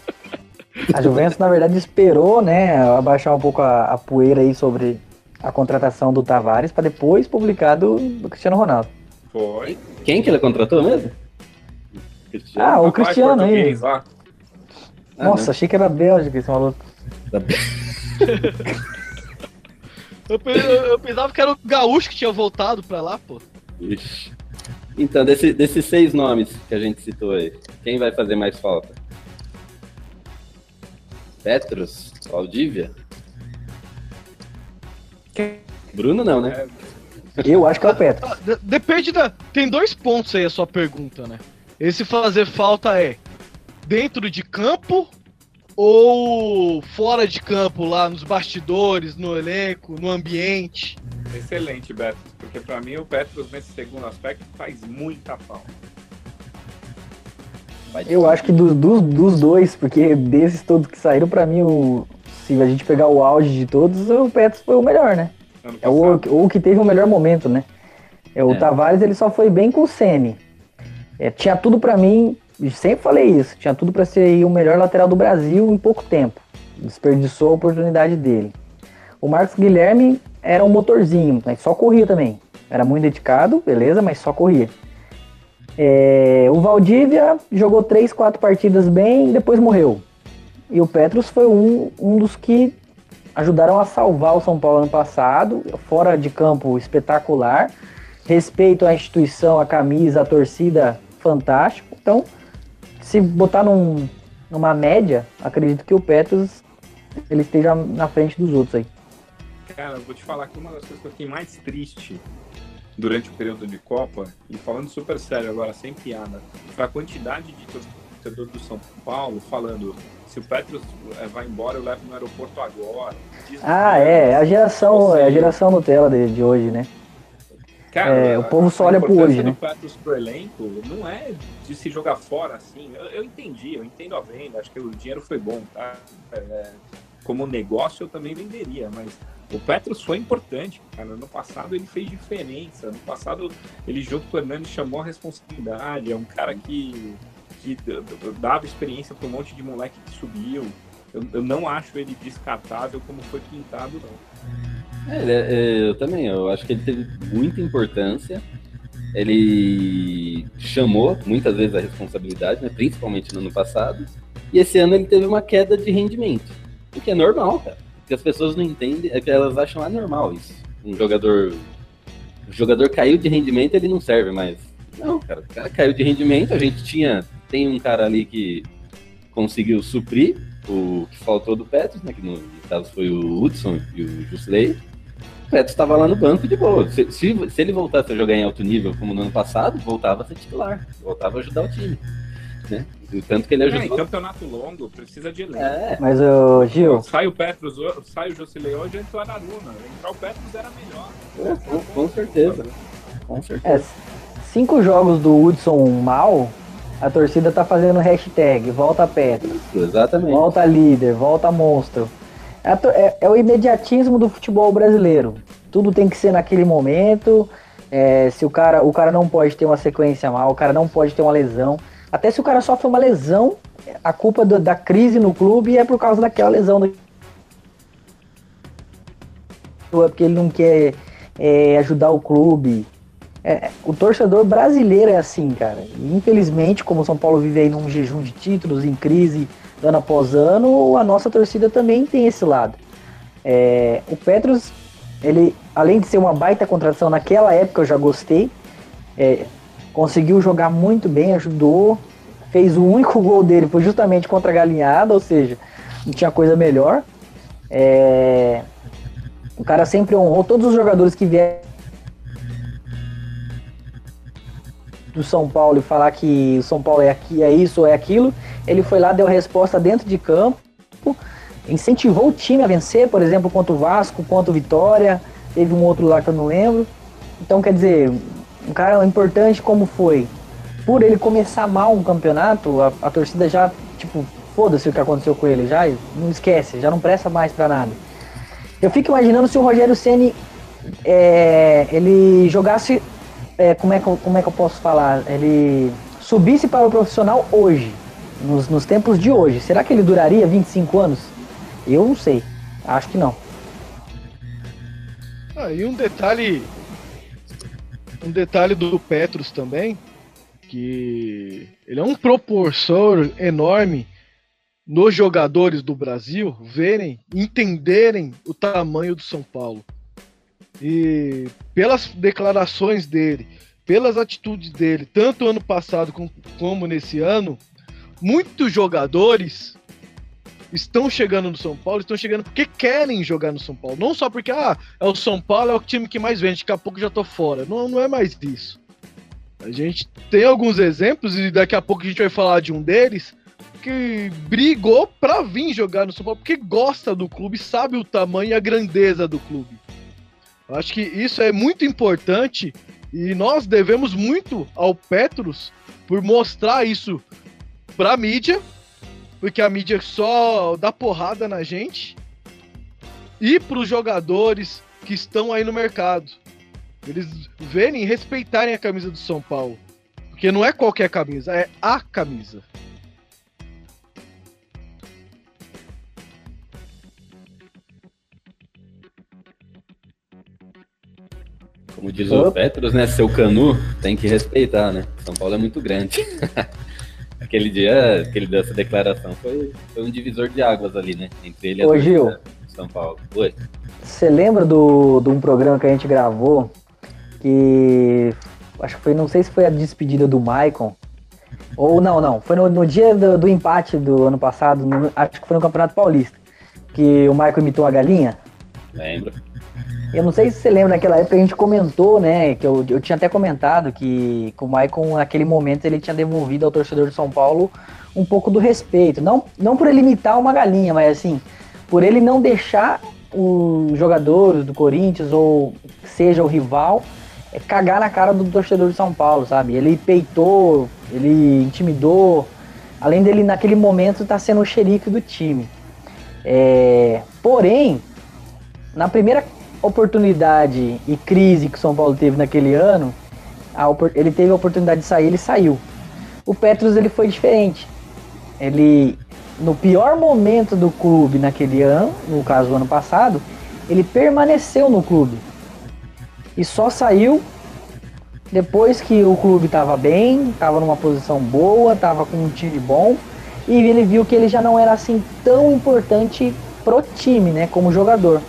A Juventus, na verdade, esperou, né, abaixar um pouco a, a poeira aí sobre a contratação do Tavares para depois publicar do, do Cristiano Ronaldo. Foi. Quem que ele contratou mesmo? Ah, o Rapaz Cristiano aí. Ah, Nossa, não. achei que era Bélgica esse maluco. Eu, eu- eu pensava que era o Gaúcho que tinha voltado pra lá, pô. Ixi. Então, desse- desses seis nomes que a gente citou aí, quem vai fazer mais falta? Petros? Valdívia? Bruno não, né? Eu acho que é o Petro. Ah, de- depende da. Tem dois pontos aí a sua pergunta, né? Esse fazer falta é dentro de campo ou fora de campo, lá nos bastidores, no elenco, no ambiente. Excelente, Beto. Porque pra mim o Petros, nesse segundo aspecto, faz muita falta. Eu acho que do- do- dos dois, porque desses todos que saíram, pra mim, o, se a gente pegar o auge de todos, o Petros foi o melhor, né? É o, o que teve o melhor momento, né? É, o É. Tavares, ele só foi bem com o Ceni. É, tinha tudo pra mim, sempre falei isso, tinha tudo pra ser aí o melhor lateral do Brasil em pouco tempo. Desperdiçou a oportunidade dele. O Marcos Guilherme era um motorzinho, mas só corria também. Era muito dedicado, beleza, mas só corria. É, o Valdívia jogou três, quatro partidas bem, depois morreu. E o Petros foi um, um dos que ajudaram a salvar o São Paulo ano passado, fora de campo espetacular, respeito à instituição, à camisa, à torcida, fantástico. Então, se botar num- numa média, acredito que o Petros ele esteja na frente dos outros aí. Cara, vou te falar que uma das coisas que eu fiquei mais triste durante o período de Copa, e falando super sério agora, sem piada, foi a quantidade de torcedores do São Paulo falando se o Petros eh, vai embora, eu levo no aeroporto agora. Ah, é, a geração, é a geração Nutella de, de hoje, né? Cara, É, o povo só olha pro hoje, do né? Petros pro elenco não é de se jogar fora assim. Eu, eu entendi, eu entendo a venda, acho que o dinheiro foi bom, tá? É, como negócio eu também venderia, mas o Petros foi importante, cara. No passado ele fez diferença. No passado ele junto com o Hernani chamou a responsabilidade. É um cara que, que dava experiência para um monte de moleque que subiu. Eu, eu não acho ele descartável como foi pintado, não. É, é- é, eu também, eu acho que ele teve muita importância. Ele chamou muitas vezes a responsabilidade, né, principalmente no ano passado. E esse ano ele teve uma queda de rendimento. O que é normal, cara. Que as pessoas não entendem é que elas acham anormal isso. Um jogador. O jogador caiu de rendimento, ele não serve mais. Não, cara, o cara caiu de rendimento, a gente tinha. Tem um cara ali que conseguiu suprir o que faltou do Petros, né? Que no caso foi o Hudson e o Jusley. O Petros estava lá no banco de boa. Se, se, se ele voltasse a jogar em alto nível como no ano passado, voltava a ser titular. Voltava a ajudar o time. Né? O tanto que ele É, em ajudou. campeonato longo, precisa de elenco. É, Mas, ô, Gil, Sai o Petros, sai o Josilei hoje, entra o Araruna. Entrar o Petros era melhor. com, com certeza. Com certeza. é, cinco jogos do Hudson mal, a torcida tá fazendo hashtag volta Petro, Exatamente. volta líder, volta monstro. É, é- é o imediatismo do futebol brasileiro. Tudo tem que ser naquele momento. é, se o cara, o cara não pode ter uma sequência mal, o cara não pode ter uma lesão. Até se o cara sofre uma lesão, a culpa do- da crise no clube é por causa daquela lesão. Do... Porque ele não quer é, ajudar o clube. É, o torcedor brasileiro é assim, cara. Infelizmente, como o São Paulo vive aí num jejum de títulos, em crise, ano após ano, a nossa torcida também tem esse lado. É, o Petros, ele, além de ser uma baita contratação, naquela época eu já gostei. É, conseguiu jogar muito bem, ajudou. Fez o único gol dele, foi justamente contra a Galinhada, ou seja, não tinha coisa melhor. É, o cara sempre honrou todos os jogadores que vieram do São Paulo e falar que o São Paulo é aqui, é isso é aquilo. Ele foi lá, deu resposta dentro de campo, incentivou o time a vencer, por exemplo, contra o Vasco, contra o Vitória, teve um outro lá que eu não lembro. Então, quer dizer, um cara importante como foi, por ele começar mal um campeonato, a, a torcida já, tipo, foda-se o que aconteceu com ele, já não esquece, já não presta mais pra nada. Eu fico imaginando se o Rogério Ceni é, ele jogasse. é, como, é que, como é que eu posso falar? Ele subisse para o profissional hoje, nos, nos tempos de hoje. Será que ele duraria 25 anos? Eu não sei. Acho que não. Ah, e um detalhe. Um detalhe do Petros também, que ele é um propulsor enorme nos jogadores do Brasil verem, entenderem o tamanho do São Paulo. E pelas declarações dele, pelas atitudes dele, tanto ano passado com- como nesse ano, muitos jogadores estão chegando no São Paulo, estão chegando porque querem jogar no São Paulo. Não só porque, ah, é o São Paulo, é o time que mais vende, daqui a pouco já tô fora. Não, não é mais isso. A gente tem alguns exemplos e daqui a pouco a gente vai falar de um deles que brigou pra vir jogar no São Paulo porque gosta do clube, sabe o tamanho e a grandeza do clube. Eu acho que isso é muito importante e nós devemos muito ao Petros por mostrar isso pra mídia porque a mídia só dá porrada na gente, e para os jogadores que estão aí no mercado. Eles verem e respeitarem a camisa do São Paulo. Porque não é qualquer camisa, é a camisa. Como diz o Petros, né? Seu Canu tem que respeitar, né? São Paulo é muito grande. aquele dia que ele deu essa declaração foi, foi um divisor de águas ali, né? Entre ele e a Ô, Gil. de São Paulo. Oi. Você lembra do, de um programa que a gente gravou que acho que foi, não sei se foi a despedida do Maicon ou não, não, foi no, no dia do, do empate do ano passado, no- acho que foi no Campeonato Paulista, que o Maicon imitou a galinha. Lembra? Eu não sei se você lembra, naquela época a gente comentou, né, que eu, eu tinha até comentado que, que o Maicon, naquele momento, ele tinha devolvido ao torcedor de São Paulo um pouco do respeito. Não, não por ele imitar uma galinha, mas assim, por ele não deixar os jogadores do Corinthians ou seja o rival é, cagar na cara do torcedor de São Paulo, sabe? Ele peitou, ele intimidou, além dele naquele momento estar sendo o xerife do time. É, porém, na primeira oportunidade e crise que o São Paulo teve naquele ano, a ele teve a oportunidade de sair, ele saiu. O Petros ele foi diferente. Ele no pior momento do clube naquele ano, no caso o ano passado, ele permaneceu no clube. E só saiu depois que o clube estava bem, estava numa posição boa, estava com um time bom, e ele viu que ele já não era assim tão importante pro time, né, como jogador,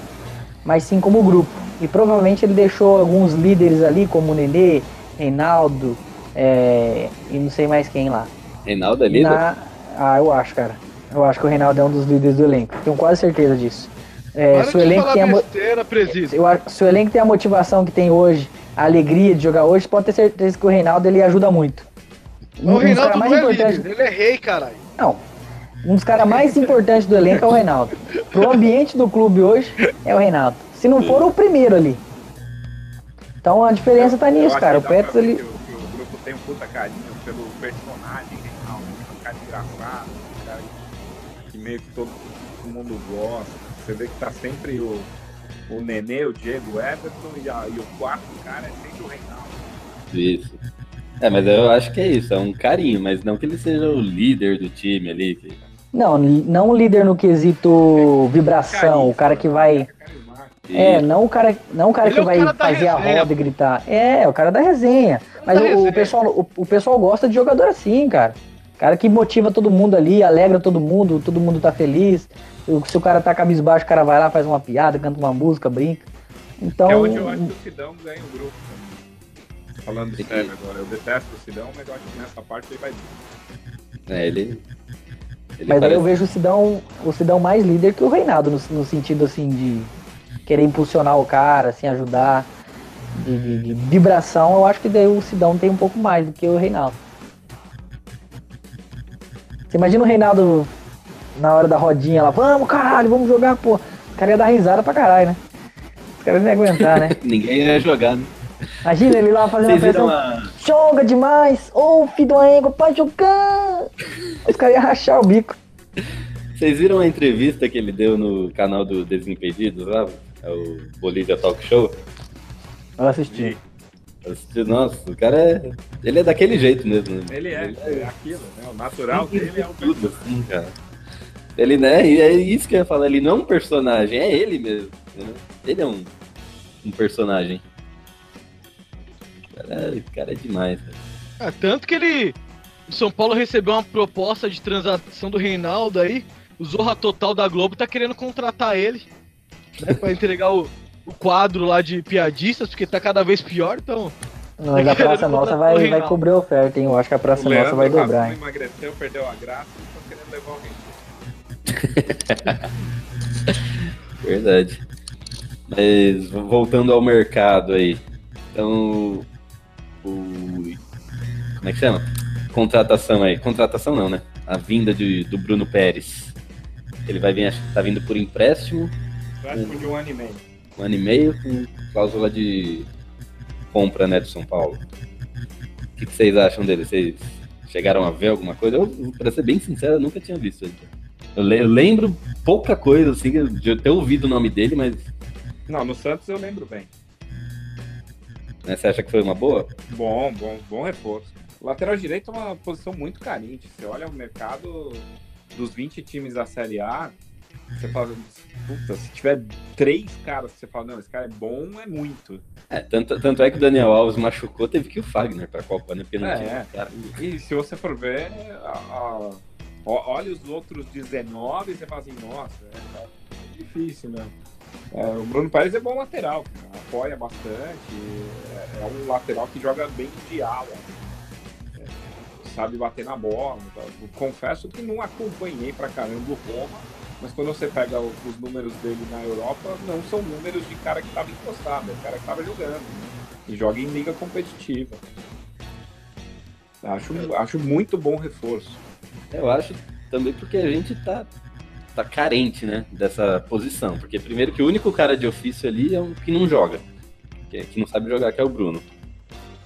mas sim como grupo. E provavelmente ele deixou alguns líderes ali, como o Nenê, Reinaldo, é, e não sei mais quem lá. Reinaldo é líder? Na- Ah, eu acho, cara. Eu acho que o Reinaldo é um dos líderes do elenco. Tenho quase certeza disso. É, se, o elenco tem a mo- besteira, acho- se o elenco tem a motivação que tem hoje, a alegria de jogar hoje, pode ter certeza que o Reinaldo ele ajuda muito. O Um Reinaldo não mais é importantes. líder, ele é rei, caralho. Não. Um dos caras mais importantes do elenco é o Reinaldo. Pro ambiente do clube hoje é o Reinaldo. Se não for o primeiro ali. Então a diferença tá Eu nisso, acho cara. O Petros ele. Que, o- que o grupo tem um puta carinho pelo personagem Reinaldo. Um cara engraçado, um cara que meio que todo, todo mundo gosta. Você vê que tá sempre o, o Nenê, o Diego, o Everton e, a- e o quarto cara é sempre o Reinaldo. Isso. É, mas eu acho que é isso, é um carinho, mas não que ele seja o líder do time ali. que- Não, não o líder no quesito vibração, o cara que vai. É, não o cara, não o cara Ele que é o vai cara fazer a resenha, roda e gritar. É, o cara da resenha. Mas da o, o resenha. pessoal, o, o pessoal gosta de jogador assim, cara. Cara que motiva todo mundo ali, alegra todo mundo, todo mundo tá feliz. O- Se o cara tá cabisbaixo, o cara vai lá, faz uma piada, canta uma música, brinca. Então. É onde eu acho que o Sidão ganha o grupo. também. Falando sério agora, eu detesto o Sidão, mas eu acho que nessa parte ele vai. É, ele. Ele Mas aí parece- eu vejo o Sidão, o Sidão mais líder que o Reinaldo, no, no sentido assim de querer impulsionar o cara, assim, ajudar. De, de- de vibração, eu acho que daí o Sidão tem um pouco mais do que o Reinaldo. Você imagina o Reinaldo na hora da rodinha lá, vamos caralho, vamos jogar, pô. O cara ia dar risada pra caralho, né? Os caras não iam aguentar, né? Ninguém ia jogar, né? Imagina ele lá fazendo Vocês pressão. a. Joga demais! Ô, filho do égua, pode jogar! Os caras iam rachar o bico. Vocês viram a entrevista que ele deu no canal do Desimpedidos lá? É o Bolívia Talk Show? Eu assisti. Assisti- Nossa, o cara é. Ele é daquele jeito mesmo. né? Ele é, é aquilo, né? O natural dele é o tudo, assim, cara. Ele, né? E é isso que eu ia falar. Ele não é um personagem, é ele mesmo. entendeu? Ele é um, um personagem. O cara, o cara é demais, cara. Ah, tanto que ele. O São Paulo recebeu uma proposta de transação do Reinaldo aí. O Zorra Total da Globo tá querendo contratar ele. Né, pra entregar o, o quadro lá de piadistas, porque tá cada vez pior, então. Mas a Praça Nossa vai, vai cobrir a oferta, hein? Eu acho que a Praça O Nossa vai Leandro dobrar, hein? emagreceu, perdeu a graça e estão querendo levar alguém. Verdade. Mas voltando ao mercado aí. Então. O. Como é que chama? Contratação aí. Contratação não, né? A vinda de, do Bruno Pérez. Ele vai vir, acho que tá vindo por empréstimo, Prático de um ano e meio. um ano e meio, com cláusula de compra, né, do São Paulo. O que, que vocês acham dele? Vocês chegaram a ver alguma coisa? Eu, pra ser bem sincero, eu nunca tinha visto ele. Eu, le- eu lembro pouca coisa, assim, de eu ter ouvido o nome dele, mas Não, no Santos eu lembro bem. Né, você acha que foi uma boa? Bom, bom, bom reforço. Lateral direito é uma posição muito carente. Você olha o mercado dos 20 times da Série A, você fala, puta, se tiver três caras que você fala, não, esse cara é bom, é muito. É, tanto, tanto é que o Daniel Alves machucou, teve que ir o Fagner pra Copa, né? Porque É, cara. E se você for ver, a- a- olha os outros 19 e você fala assim, nossa, é, é difícil, né? É, o Bruno Pérez é bom lateral, apoia bastante, é, é um lateral que joga bem de ala, é, sabe bater na bola. tá? Confesso que não acompanhei pra caramba o Roma, mas quando você pega o- os números dele na Europa, não são números de cara que estava encostado, é cara que estava jogando. né? E joga em liga competitiva. Acho, acho muito bom reforço. Eu acho também porque a gente tá, tá carente, né, dessa posição. Porque primeiro que o único cara de ofício ali é um que não joga. Que, que não sabe jogar, que é o Bruno.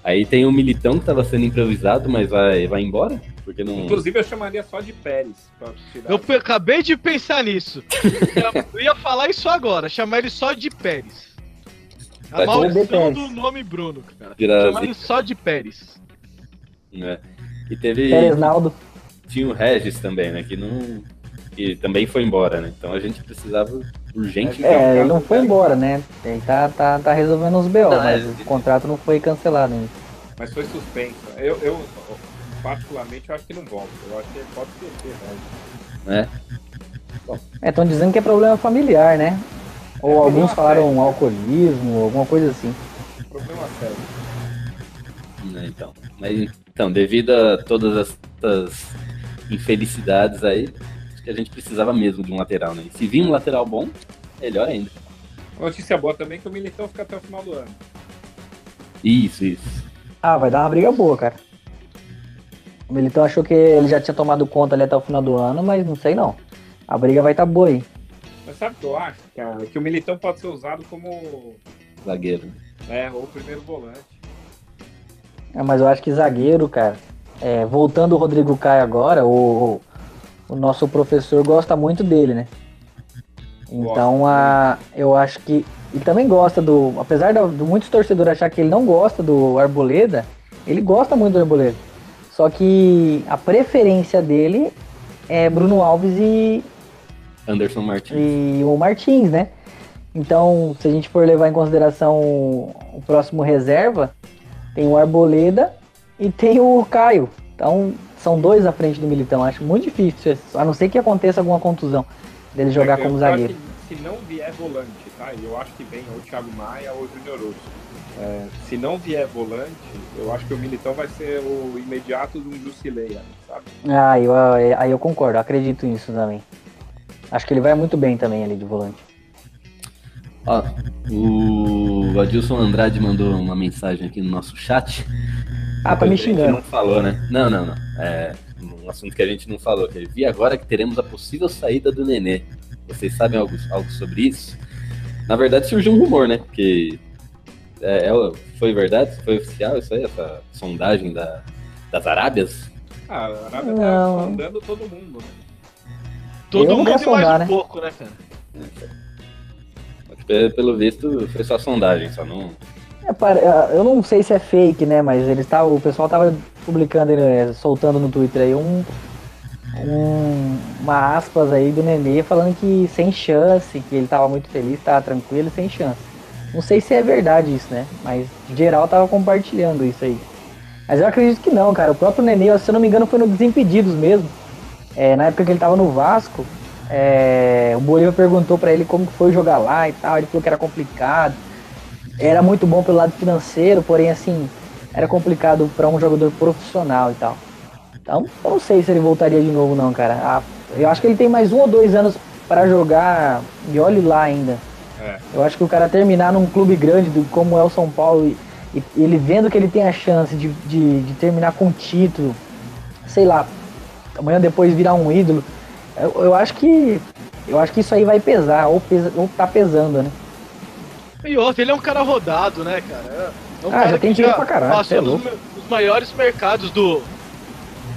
Aí tem o Militão que tava sendo improvisado, mas vai, vai embora. Porque não. Inclusive, eu chamaria só de Pérez. Pra tirar. Eu acabei de pensar nisso. Eu ia falar isso agora, chamar ele só de Pérez. A Vai maldição do nome Bruno, cara. Chamar ele só de Pérez. né? E teve. Pérez Naldo. Tinha o Regis também, né? Que não. Que também foi embora, né? Então a gente precisava urgente. É, ele não foi embora, né? Ele tá, tá, tá resolvendo os BO, Não, mas é- o contrato não foi cancelado ainda. Mas foi suspenso. Eu, eu, particularmente, eu acho que não volta. Eu acho que ele pode esquecer, né? né? É, estão dizendo que é problema familiar, né? Ou É alguns falaram sério. alcoolismo, alguma coisa assim. Problema sério. Né, Então, mas, então, devido a todas essas infelicidades aí, a gente precisava mesmo de um lateral, né? E se vir um lateral bom, melhor ainda. Notícia boa também é que o Militão fica até o final do ano. Isso, isso. Ah, vai dar uma briga boa, cara. O Militão achou que ele já tinha tomado conta ali até o final do ano, mas não sei não. A briga vai estar tá boa aí. Mas sabe o que eu acho, cara? Que o Militão pode ser usado como Zagueiro. é, ou primeiro volante. É, mas eu acho que zagueiro, cara. é, voltando o Rodrigo Caio agora, o, o nosso professor gosta muito dele, né? Então a, eu acho que. E também gosta do. Apesar de, de muitos torcedores achar que ele não gosta do Arboleda, ele gosta muito do Arboleda. Só que a preferência dele é Bruno Alves e, Anderson Martins. e o Martins, né? Então, se a gente for levar em consideração o próximo reserva, tem o Arboleda e tem o Caio. Então, são dois à frente do Militão. Acho muito difícil, a não ser que aconteça alguma contusão dele jogar É, como eu zagueiro. que se não vier volante, tá? E eu acho que vem ou o Thiago Maia ou o Júnior Urso. É, se não vier volante, eu acho que o Militão vai ser o imediato de um Jusileia, sabe? Ah, eu, aí eu concordo, acredito nisso também. Acho que ele vai muito bem também ali de volante. Ó, o Adilson Andrade mandou uma mensagem aqui no nosso chat. Ah, tá me A gente xingando. não falou, né? Não, não, não. É um assunto que a gente não falou. Que vi agora que teremos a possível saída do Nenê. Vocês sabem algo, algo sobre isso? Na verdade, surgiu um rumor, né? Que é, é- foi verdade? Foi oficial isso aí? Essa sondagem da, das Arábias? Ah, a Arábia Não. tá mandando todo mundo, né? todo Eu mundo e mais sondar, um né? pouco, né, cara? Pe- Pelo visto, foi só sondagem, só não. É, é, eu não sei se é fake, né? Mas eles tavam, o pessoal tava publicando, é, soltando no Twitter aí um, um- uma aspas aí do Nenê falando que sem chance, que ele tava muito feliz, tava tranquilo, sem chance. Não sei se é verdade isso, né? Mas geral tava compartilhando isso aí. Mas eu acredito que não, cara. O próprio Nenê, se eu não me engano, foi no Desimpedidos mesmo. É, na época que ele tava no Vasco, é, o Bolívar perguntou pra ele como foi jogar lá e tal. Ele falou que era complicado. Era muito bom pelo lado financeiro, porém, assim, era complicado pra um jogador profissional e tal. Então, eu não sei se ele voltaria de novo, não, cara. Ah, eu acho que ele tem mais um ou dois anos pra jogar e olhe lá ainda. É. Eu acho que o cara terminar num clube grande do- como é o São Paulo e, e ele vendo que ele tem a chance de, de, de terminar com título, sei lá, amanhã depois virar um ídolo, eu, eu acho que eu acho que isso aí vai pesar, ou, pesa, ou tá pesando, né? E outro, ele é um cara rodado, né, cara? É um Ah, cara já tem dinheiro pra caralho, passou é maiores mercados do,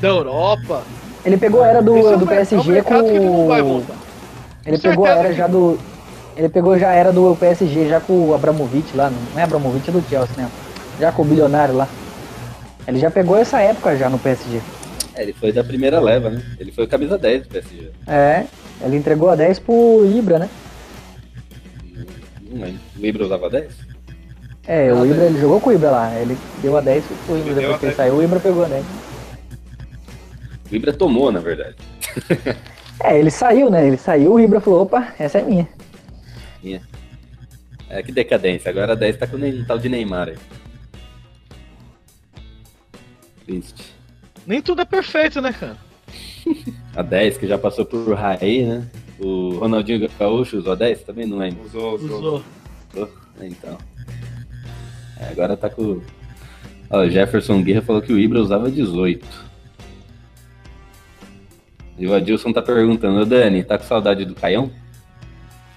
da Europa. Ele pegou a era do, Esse é do mer- é um PSG com ele. Ele pegou a era que- já do ele pegou já a era do PSG já com o Abramovich lá, não é Abramovich é do Chelsea, né? Já com o bilionário lá. Ele já pegou essa época já no PSG. É, ele foi da primeira leva, né? Ele foi camisa 10 do PSG. É, ele entregou a 10 pro Ibra, né? Não lembro. O Ibra usava 10? É, o Ibra, ele jogou com o Ibra lá. Ele deu a 10 pro Ibra, depois que ele 10. saiu, o Ibra pegou a 10. O Ibra tomou, na verdade. É, ele saiu, né? Ele saiu, o Ibra falou, opa, essa é minha. É, que decadência. Agora a 10 tá com o tal de Neymar aí. Triste. Nem tudo é perfeito, né, cara? A 10 que já passou por Raí, né? O Ronaldinho Gaúcho usou a 10 também? Não lembro. Usou, usou. Usou. Usou? É, Então. É, agora tá com. Ó, o Jefferson Guerra falou que o Ibra usava 18. E o Adilson tá perguntando, ô Dani, tá com saudade do Caião?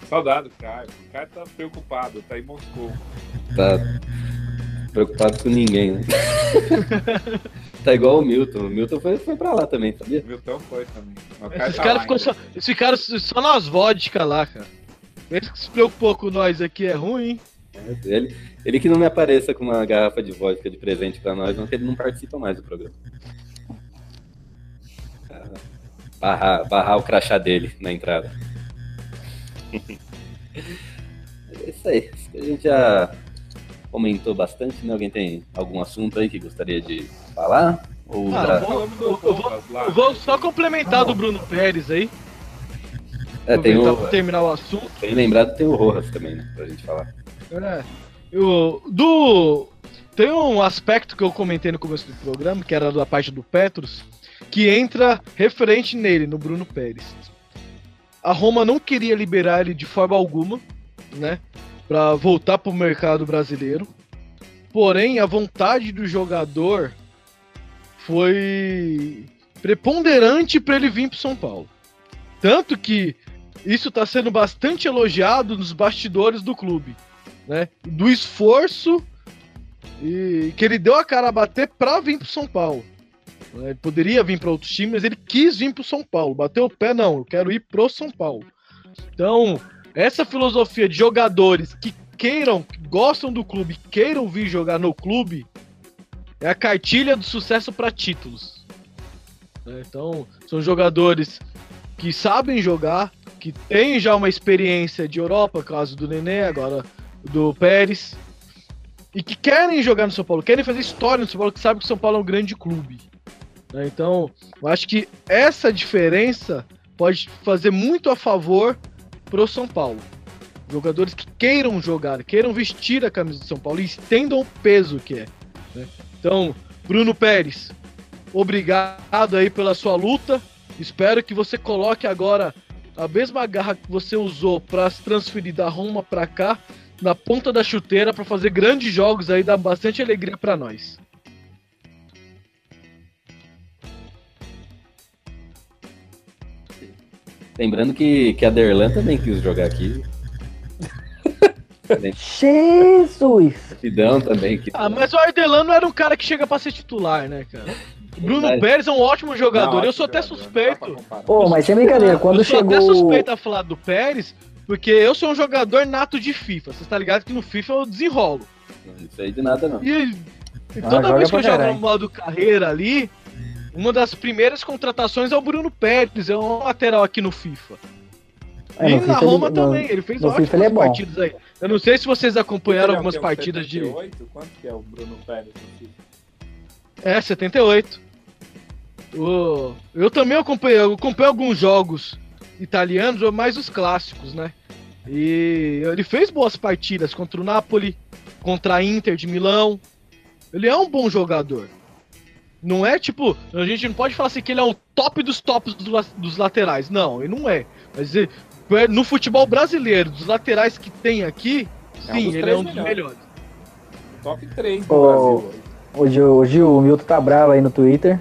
Saudade do Caio. O Caio tá preocupado, tá em Moscou. Tá preocupado com ninguém, né? tá igual o Milton. O Milton foi, foi pra lá também, sabia? O Milton foi também. Esses tá caras lá ficou ainda. só, esse cara só nas vodka lá, cara. Esse que se preocupou com nós aqui é ruim, hein? Ele, ele que não me apareça com uma garrafa de vodka de presente pra nós, não que ele não participa mais do programa. Barrar, barrar o crachá dele na entrada. é isso aí. Acho que A gente já comentou bastante, né? Alguém tem algum assunto aí que gostaria de falar? Ou Ah, já- vou- Eu vou-. Eu vou só complementar do Bruno Pérez aí. é, tem o, terminar o assunto. bem lembrado, tem o Rojas também, né? Pra gente falar. É. Eu, do, tem um aspecto que eu comentei no começo do programa, que era da parte do Petros, que entra referente nele, no Bruno Pérez. A Roma não queria liberar ele de forma alguma, né? Pra voltar pro mercado brasileiro. Porém, a vontade do jogador foi preponderante para ele vir pro São Paulo. Tanto que isso está sendo bastante elogiado nos bastidores do clube, né? Do esforço e que ele deu a cara a bater para vir pro São Paulo. né? Ele poderia vir para outros times, mas ele quis vir pro São Paulo. Bateu o pé, não, eu quero ir pro São Paulo. Então, essa filosofia de jogadores que queiram, que gostam do clube, queiram vir jogar no clube, é a cartilha do sucesso para títulos. né? Então, são jogadores que sabem jogar, que têm já uma experiência de Europa, caso do Nenê, agora do Pérez, e que querem jogar no São Paulo, querem fazer história no São Paulo, que sabem que o São Paulo é um grande clube. né? Então, eu acho que essa diferença pode fazer muito a favor pro São Paulo. Jogadores que queiram jogar, queiram vestir a camisa do São Paulo e entendam o peso que é. né? Então, Bruno Pérez, obrigado aí pela sua luta. Espero que você coloque agora a mesma garra que você usou para se transferir da Roma para cá, na ponta da chuteira, para fazer grandes jogos aí, dar bastante alegria para nós. Lembrando que, que a Derlan também quis jogar aqui. Jesus! Sidão também. Que... Ah, mas o Ardelano era um cara que chega para ser titular, né, cara? Bruno Verdade. Pérez é um ótimo jogador. Não, eu sou até suspeito. pra. Pô, mas sem brincadeira, quando eu sou chegou. até suspeito a falar do Pérez, porque eu sou um jogador nato de FIFA. Você tá ligado que no FIFA eu desenrolo. Isso aí de nada, não. E, e Ah, toda joga vez que pra eu jogo no modo carreira ali, uma das primeiras contratações é o Bruno Pérez, é um lateral aqui no FIFA. É, e no na FIFA Roma ele- no- também, ele fez no ótimas ele é bom. partidas aí. Eu não sei se vocês acompanharam é algumas? Um partidas de. 78? Quanto que é o Bruno Pérez? É, 78. O- Eu também acompanhei, eu acompanhei alguns jogos italianos, mais os clássicos, né? E ele fez boas partidas contra o Napoli, contra a Inter de Milão. Ele é um bom jogador. Não é tipo, a gente não pode falar assim que ele é o top dos tops dos laterais. Não, ele não é. Mas ele- no futebol brasileiro, dos laterais que tem aqui, É um sim, dos ele é três um dos melhores. melhores. Top 3 no Ô, Brasil. hoje. O Gil, o Milton tá bravo aí no Twitter.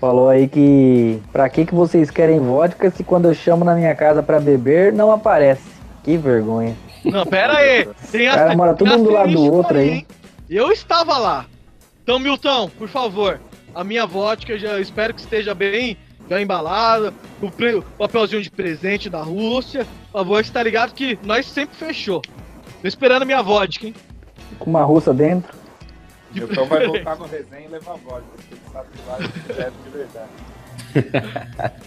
Falou aí que. Pra que, que vocês querem vodka se quando eu chamo na minha casa pra beber não aparece? Que vergonha. Não, pera aí. Tem Cara, mora todo mundo do lado do outro aí. hein? Eu estava lá. Então, Milton, por favor, a minha vodka já espero que esteja bem, já embalada, o, o papelzinho de presente da Rússia. Por favor, você tá ligado que nós sempre fechou. Tô esperando a minha vodka, hein? Com uma russa dentro. De Então vai voltar no resenha e levar vodka, porque ele sabe que lá é de verdade.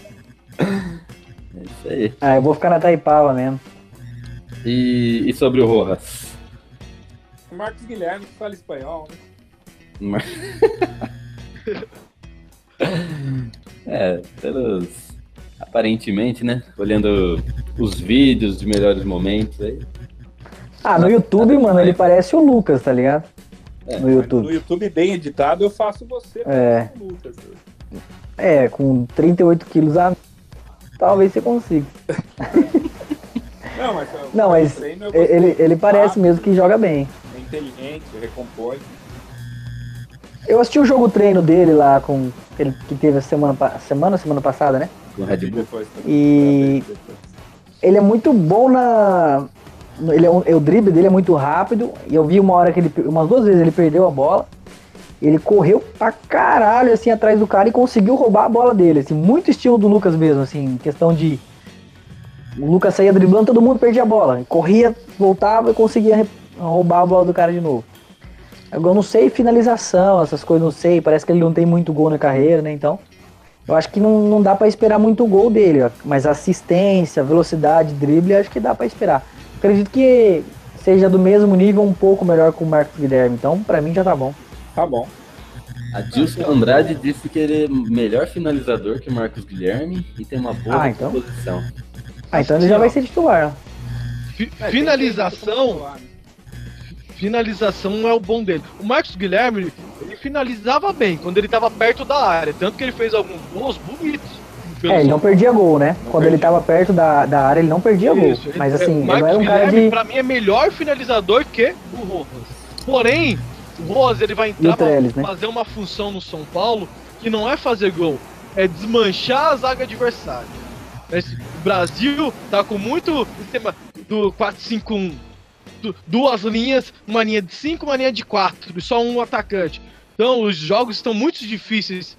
É isso aí. Ah, eu vou ficar na Taipava mesmo. E, e sobre o Rojas? O Marcos Guilherme que fala espanhol, né? Mar- é, pelos. Aparentemente, né? Olhando os vídeos de melhores momentos aí. Ah, no YouTube, mano, ele parece o Lucas, tá ligado? É, No YouTube. No YouTube bem editado, eu faço você. É. com o Lucas. É, com 38 quilos a. Talvez você consiga. Não, mas, Não, mas ele, ele parece mesmo que joga bem. É inteligente, recompõe. Eu assisti o jogo treino dele lá com. Ele que teve a semana, semana, semana passada, né? Com o Red Bull. Depois, E-. Ele é muito bom na. Ele é um- o drible dele é muito rápido. E eu vi uma hora que ele. Umas duas vezes ele perdeu a bola. Ele correu pra caralho assim atrás do cara e conseguiu roubar a bola dele. Assim, muito estilo do Lucas mesmo, assim, em questão de. O Lucas saía driblando, todo mundo perdia a bola. Corria, voltava e conseguia roubar a bola do cara de novo. Agora eu não sei finalização, essas coisas, não sei. Parece que ele não tem muito gol na carreira, né? Então. Eu acho que não, não dá pra esperar muito gol dele, ó. mas assistência, velocidade, drible, acho que dá pra esperar. Acredito que seja do mesmo nível, um pouco melhor que o Marcos Guilherme, então pra mim já tá bom. Tá bom. A Dilson Andrade disse que ele é melhor finalizador que o Marcos Guilherme e tem uma boa Ah, então. posição. Ah, então ele já vai ser titular. Fi- É, finalização. Finalização é o bom dele. O Marcos Guilherme, ele finalizava bem quando ele tava perto da área. Tanto que ele fez alguns gols bonitos. É, ele não perdia gol, né? Não Quando ele perdia. tava perto da, da área, ele não perdia gol. Isso, ele- Mas é, assim, o ele não era um cara Guilherme, de. pra mim, é melhor finalizador que o Rojas. Porém, o Rojas ele vai entrar Trellis, pra né? fazer uma função no São Paulo que não é fazer gol, é desmanchar a zaga adversária. Esse- O Brasil tá com muito sistema do 4-5-1. Du- Duas linhas, uma linha de 5, uma linha de 4, e só um atacante. Então os jogos estão muito difíceis,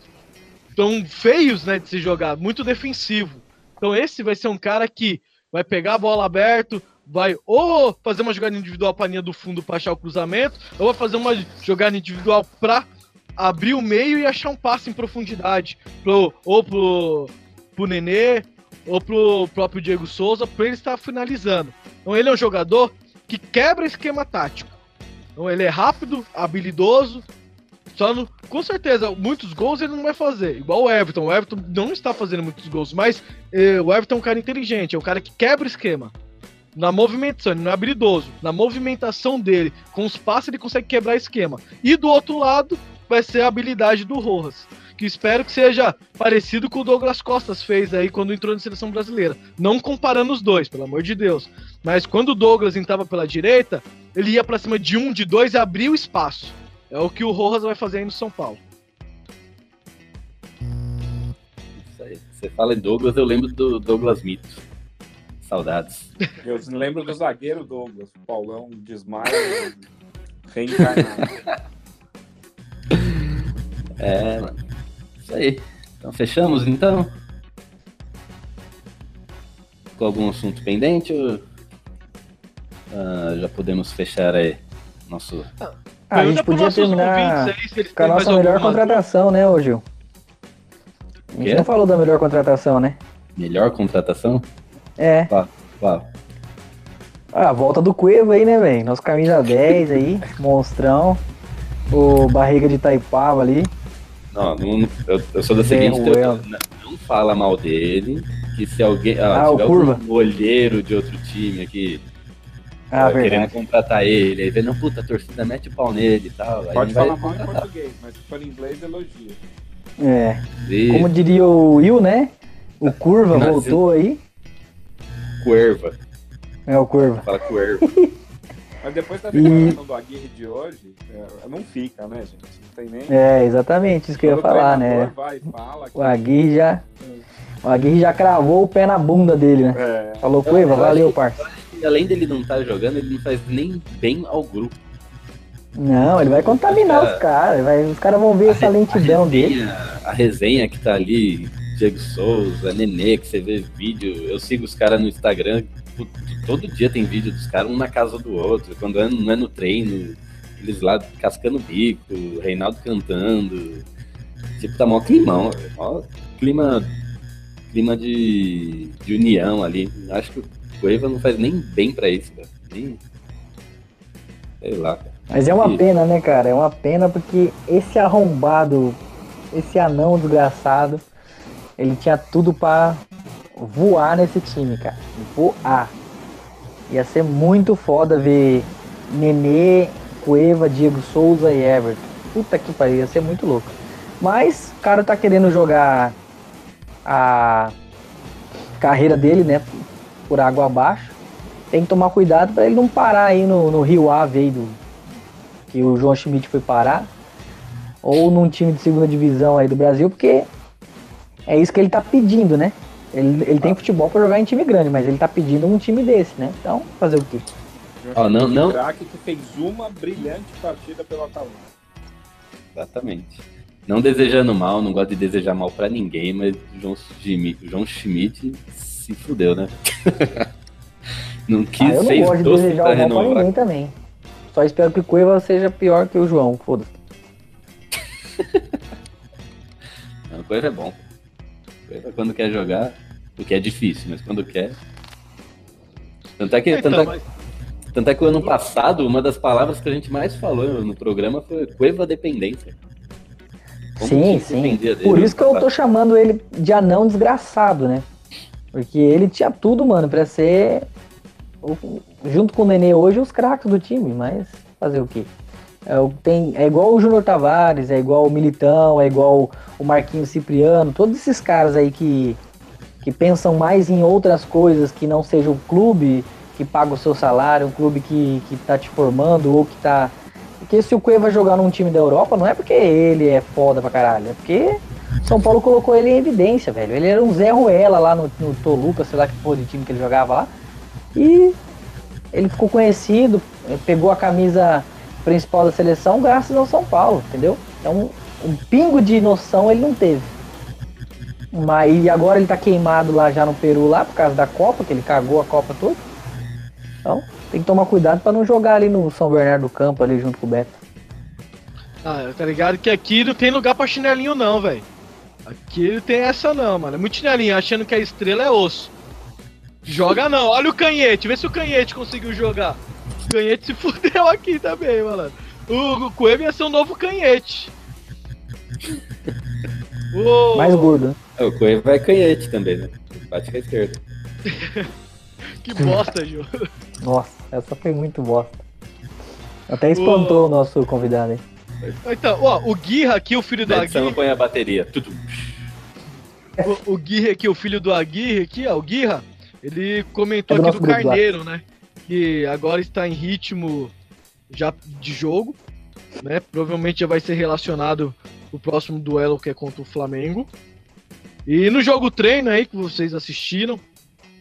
estão feios né, de se jogar, muito defensivo. Então esse vai ser um cara que vai pegar a bola aberto, vai ou fazer uma jogada individual para linha do fundo para achar o cruzamento, ou vai fazer uma jogada individual para abrir o meio e achar um passe em profundidade, pro, ou pro, pro Nenê, ou pro próprio Diego Souza, para ele estar finalizando. Então ele é um jogador que quebra esquema tático. Então ele é rápido, habilidoso, só no, com certeza, muitos gols ele não vai fazer. Igual o Everton. O Everton não está fazendo muitos gols, mas eh, o Everton é um cara inteligente, é um cara que quebra esquema. Na movimentação, ele não é habilidoso. Na movimentação dele, com os passes, ele consegue quebrar esquema. E do outro lado, vai ser a habilidade do Rojas. Que espero que seja parecido com o Douglas Costas fez aí quando entrou na seleção brasileira. Não comparando os dois, pelo amor de Deus. Mas quando o Douglas entrava pela direita, ele ia pra cima de um, de dois e abria o espaço. É o que o Rojas vai fazer aí no São Paulo. Isso aí. Você fala em Douglas, eu lembro do Douglas Mito. Saudades. Eu lembro do zagueiro Douglas, o Paulão desmaia reencarnado. É, mano. Isso aí. Então fechamos então? Com algum assunto pendente ou ah, já podemos fechar aí nosso. Ah, a gente podia terminar aí, com a nossa melhor contratação, né, ô Gil? A gente Quê? não falou da melhor contratação, né? Melhor contratação? É. Qual? Qual? Ah, a volta do Cueva aí, né, velho? Nosso camisa 10 aí, monstrão. O barriga de Taipava ali. Não, não- eu, eu sou da Zé seguinte teoria, não, não fala mal dele, que se alguém. Ah, Ah, o tiver Curva. algum olheiro de outro time aqui Ah, ó, querendo contratar ele, aí vê, não, puta, a torcida mete o pau nele e tal. Pode falar mal em português, mas se for em inglês, elogia. É. E Como diria o Will, né? O Curva Nossa. voltou aí. Cuerva, É o Curva. fala Cuerva. Mas depois da E- declaração do Aguirre de hoje, é, não fica, né, gente? Não tem nem. É, exatamente isso que eu ia falar, né? Vai, fala que- O Aguirre já. O Aguirre já cravou o pé na bunda dele, né? É, Falou, Cueva, eu valeu, parça. E além dele não estar jogando, ele não faz nem bem ao grupo. Não, ele vai contaminar os caras. vai- Os caras vão ver essa lentidão dele. resenha, a resenha que tá ali, Diego Souza, Nenê, que você vê vídeo. Eu sigo os caras no Instagram, tu- todo dia tem vídeo dos caras, um na casa do outro. Quando é, não é no treino, eles lá cascando bico, o Reinaldo cantando. Tipo, tá mó climão, mó clima, clima de, de união ali. Acho que o Cueva não faz nem bem pra isso, cara. Nem. Sei lá, cara. Mas é uma E- pena, né, cara? É uma pena porque esse arrombado, esse anão desgraçado, ele tinha tudo pra voar nesse time, cara. Voar. Ia ser muito foda ver Nenê, Cueva, Diego Souza e Everton. Puta que pariu, ia ser muito louco. Mas o cara tá querendo jogar a carreira dele, né, por água abaixo. Tem que tomar cuidado pra ele não parar aí no, no Rio Ave aí do, que o João Schmidt foi parar, ou num time de segunda divisão aí do Brasil, porque é isso que ele tá pedindo, né? Ele, ele tem futebol pra jogar em time grande, mas ele tá pedindo um time desse, né? Então, fazer o quê? Ó, não- não- Um craque que fez uma brilhante partida pelo Atalanta. Exatamente. Não desejando mal, não gosto de desejar mal pra ninguém, mas o João Schmidt, o João Schmidt se fudeu, né? não Ah, quis, eu não fez gosto de desejar pra o mal pra ninguém também. Só espero que o Cueva seja pior que o João, foda-se. Não, coisa é bom. Quando quer jogar, o que é difícil, mas quando quer. Tanto é que, Então, tanto é, mas- tanto é que o ano passado, uma das palavras que a gente mais falou no programa foi Cueva dependência. Como Sim, sim. Por isso que eu tô chamando ele de anão desgraçado, né? Porque ele tinha tudo, mano, pra ser, junto com o Nenê hoje, os craques do time, mas fazer o quê? É, tem, é igual o Júnior Tavares, é igual o Militão, é igual o Marquinhos Cipriano, todos esses caras aí que, que pensam mais em outras coisas que não seja o clube que paga o seu salário, um clube que, que tá te formando ou que tá. Porque se o Cueva jogar num time da Europa, não é porque ele é foda pra caralho, é porque São Paulo colocou ele em evidência, velho. Ele era um Zé Ruela lá no, no Toluca, sei lá que porra de time que ele jogava lá. E ele ficou conhecido, pegou a camisa principal da seleção graças ao São Paulo, entendeu? Então, um pingo de noção ele não teve. Mas e agora ele tá queimado lá já no Peru lá por causa da Copa, que ele cagou a Copa toda. Então, tem que tomar cuidado pra não jogar ali no São Bernardo do Campo ali junto com o Beto. Ah, tá ligado que aqui não tem lugar pra chinelinho não, velho. Aqui não tem essa não, mano. É muito chinelinho, achando que a estrela é osso. Joga não, olha o canhete, vê se o canhete conseguiu jogar. O canhete se fudeu aqui também, mano. O, o Cueva ia ser um novo canhete. O- Mais gordo, né? É, O Cueva é canhete também, né? Bate com a esquerda. Que bosta, Ju. Nossa, essa foi muito bosta. Até espantou o nosso convidado aí. Então, ó, o Guirra aqui, o filho do Na edição Aguirre. põe a bateria. Tudo. O, o Guirra aqui, o filho do Aguirre aqui, ó, o Guirra, ele comentou É do aqui do Carneiro, né? Que agora está em ritmo já de jogo, né? Provavelmente já vai ser relacionado o próximo duelo que é contra o Flamengo. E no jogo treino aí que vocês assistiram,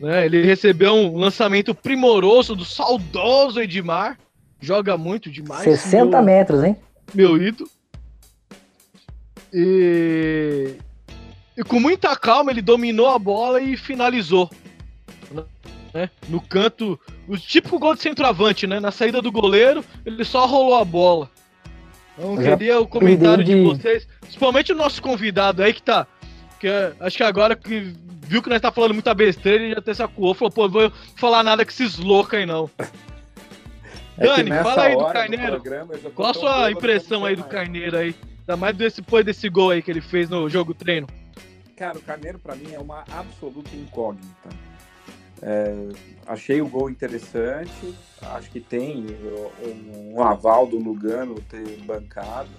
né? Ele recebeu um lançamento primoroso do saudoso Edmar. Joga muito demais. 60 meu- metros, hein? meu ídolo. E, e com muita calma ele dominou a bola e finalizou. Né? No canto, o típico gol de centroavante, né? Na saída do goleiro, ele só rolou a bola. Então, Eu queria o comentário de... de- vocês, principalmente o nosso convidado aí que tá. Que é- acho que agora que viu que nós tá falando muita besteira, ele já até sacuou, falou, pô, vou falar nada com esses loucos aí não. É que Dani, fala aí do Carneiro. tô Qual a sua impressão que aí do mais. Carneiro aí? Ainda mais desse- depois desse gol aí que ele fez no jogo treino. Cara, o Carneiro pra mim é uma absoluta incógnita. É, achei o gol interessante, acho que tem um, um aval do Lugano ter bancado,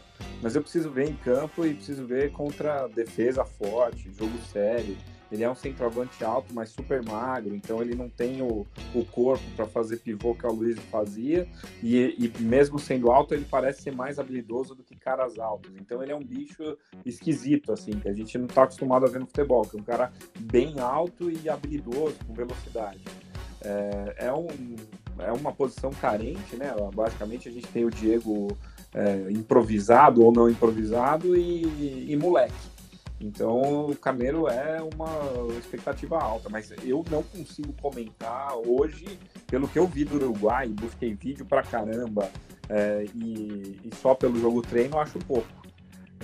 mas eu preciso ver em campo e preciso ver contra defesa forte, jogo sério. Ele é um centroavante alto, mas super magro, então ele não tem o, o corpo para fazer pivô que o Luiz fazia, e, e mesmo sendo alto, ele parece ser mais habilidoso do que caras altos. Então ele é um bicho esquisito, assim, que a gente não está acostumado a ver no futebol, que é um cara bem alto e habilidoso, com velocidade. É, é, um, é uma posição carente, né? Basicamente a gente tem o Diego é, improvisado ou não improvisado e, e moleque. Então o Carneiro é uma expectativa alta, mas eu não consigo comentar hoje, pelo que eu vi do Uruguai, busquei vídeo pra caramba, é, e, e só pelo jogo treino acho pouco.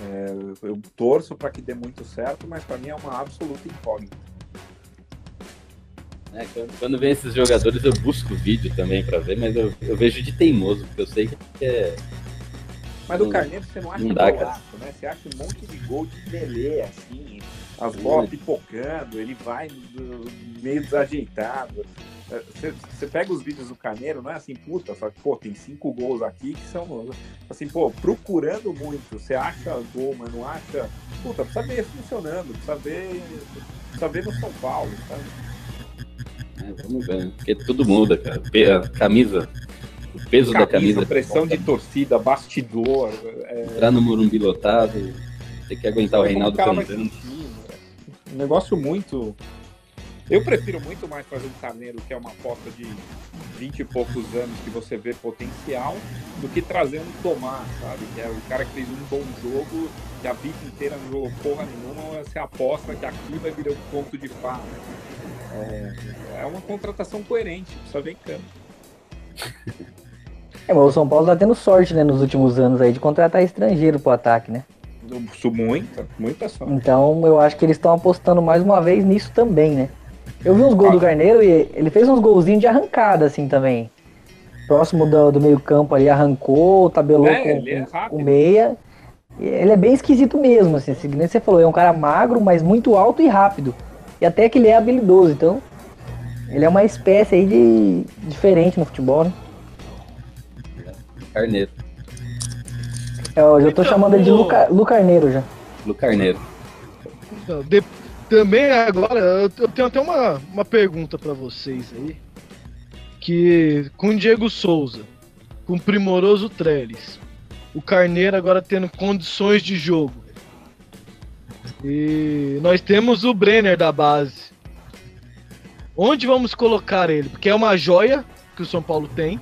É, eu torço para que dê muito certo, mas para mim é uma absoluta incógnita. É, quando- quando vem esses jogadores eu busco vídeo também pra ver, mas eu, eu vejo de teimoso, porque eu sei que é. Mas do Carneiro você não acha não dá, golaço, né? Você acha um monte de gol de Pelé, assim, as bolas pipocando, ele vai meio desajeitado. Você, você pega os vídeos do Carneiro, não é assim, puta, só que, pô, tem cinco gols aqui que são, assim, pô, procurando muito, você acha gol, mas não acha, puta, precisa ver funcionando, precisa ver, precisa ver no São Paulo, sabe? é, vamos ver, né? porque tudo muda, cara. A camisa, o peso da camisa. pressão de torcida, bastidor, é, Entrar no Morumbi lotado, ter que aguentar o Reinaldo cantando. né? Um negócio muito. Eu prefiro muito mais fazer um carneiro que é uma aposta de 20 e poucos anos que você vê potencial, do que trazer um Tomás, sabe? Que é o cara que fez um bom jogo, que a vida inteira não jogou porra nenhuma, você aposta que aqui vai virar um ponto de fato. É, é uma contratação coerente, precisa ver em campo. É, mas o São Paulo tá tendo sorte, né, nos últimos anos aí de contratar estrangeiro pro ataque, né? Muita, muita sorte. Então eu acho que eles estão apostando mais uma vez nisso também, né? Eu vi uns gols do Carneiro e ele fez uns golzinhos de arrancada, assim, também. Próximo do, do meio campo ali, arrancou, tabelou É, com, é com o meia. E ele é bem esquisito mesmo, assim, assim, você falou, é um cara magro, mas muito alto e rápido. E até que ele é habilidoso, então ele é uma espécie aí de diferente no futebol, né? Carneiro. Eu já tô Então, chamando ele de Luca, Lu Carneiro já. Lu Carneiro. Então, de- também agora, eu eu tenho até uma, uma pergunta pra vocês aí. Que com o Diego Souza, com o Primoroso Trellis, o Carneiro agora tendo condições de jogo. E nós temos o Brenner da base. Onde vamos colocar ele? Porque é uma joia que o São Paulo tem.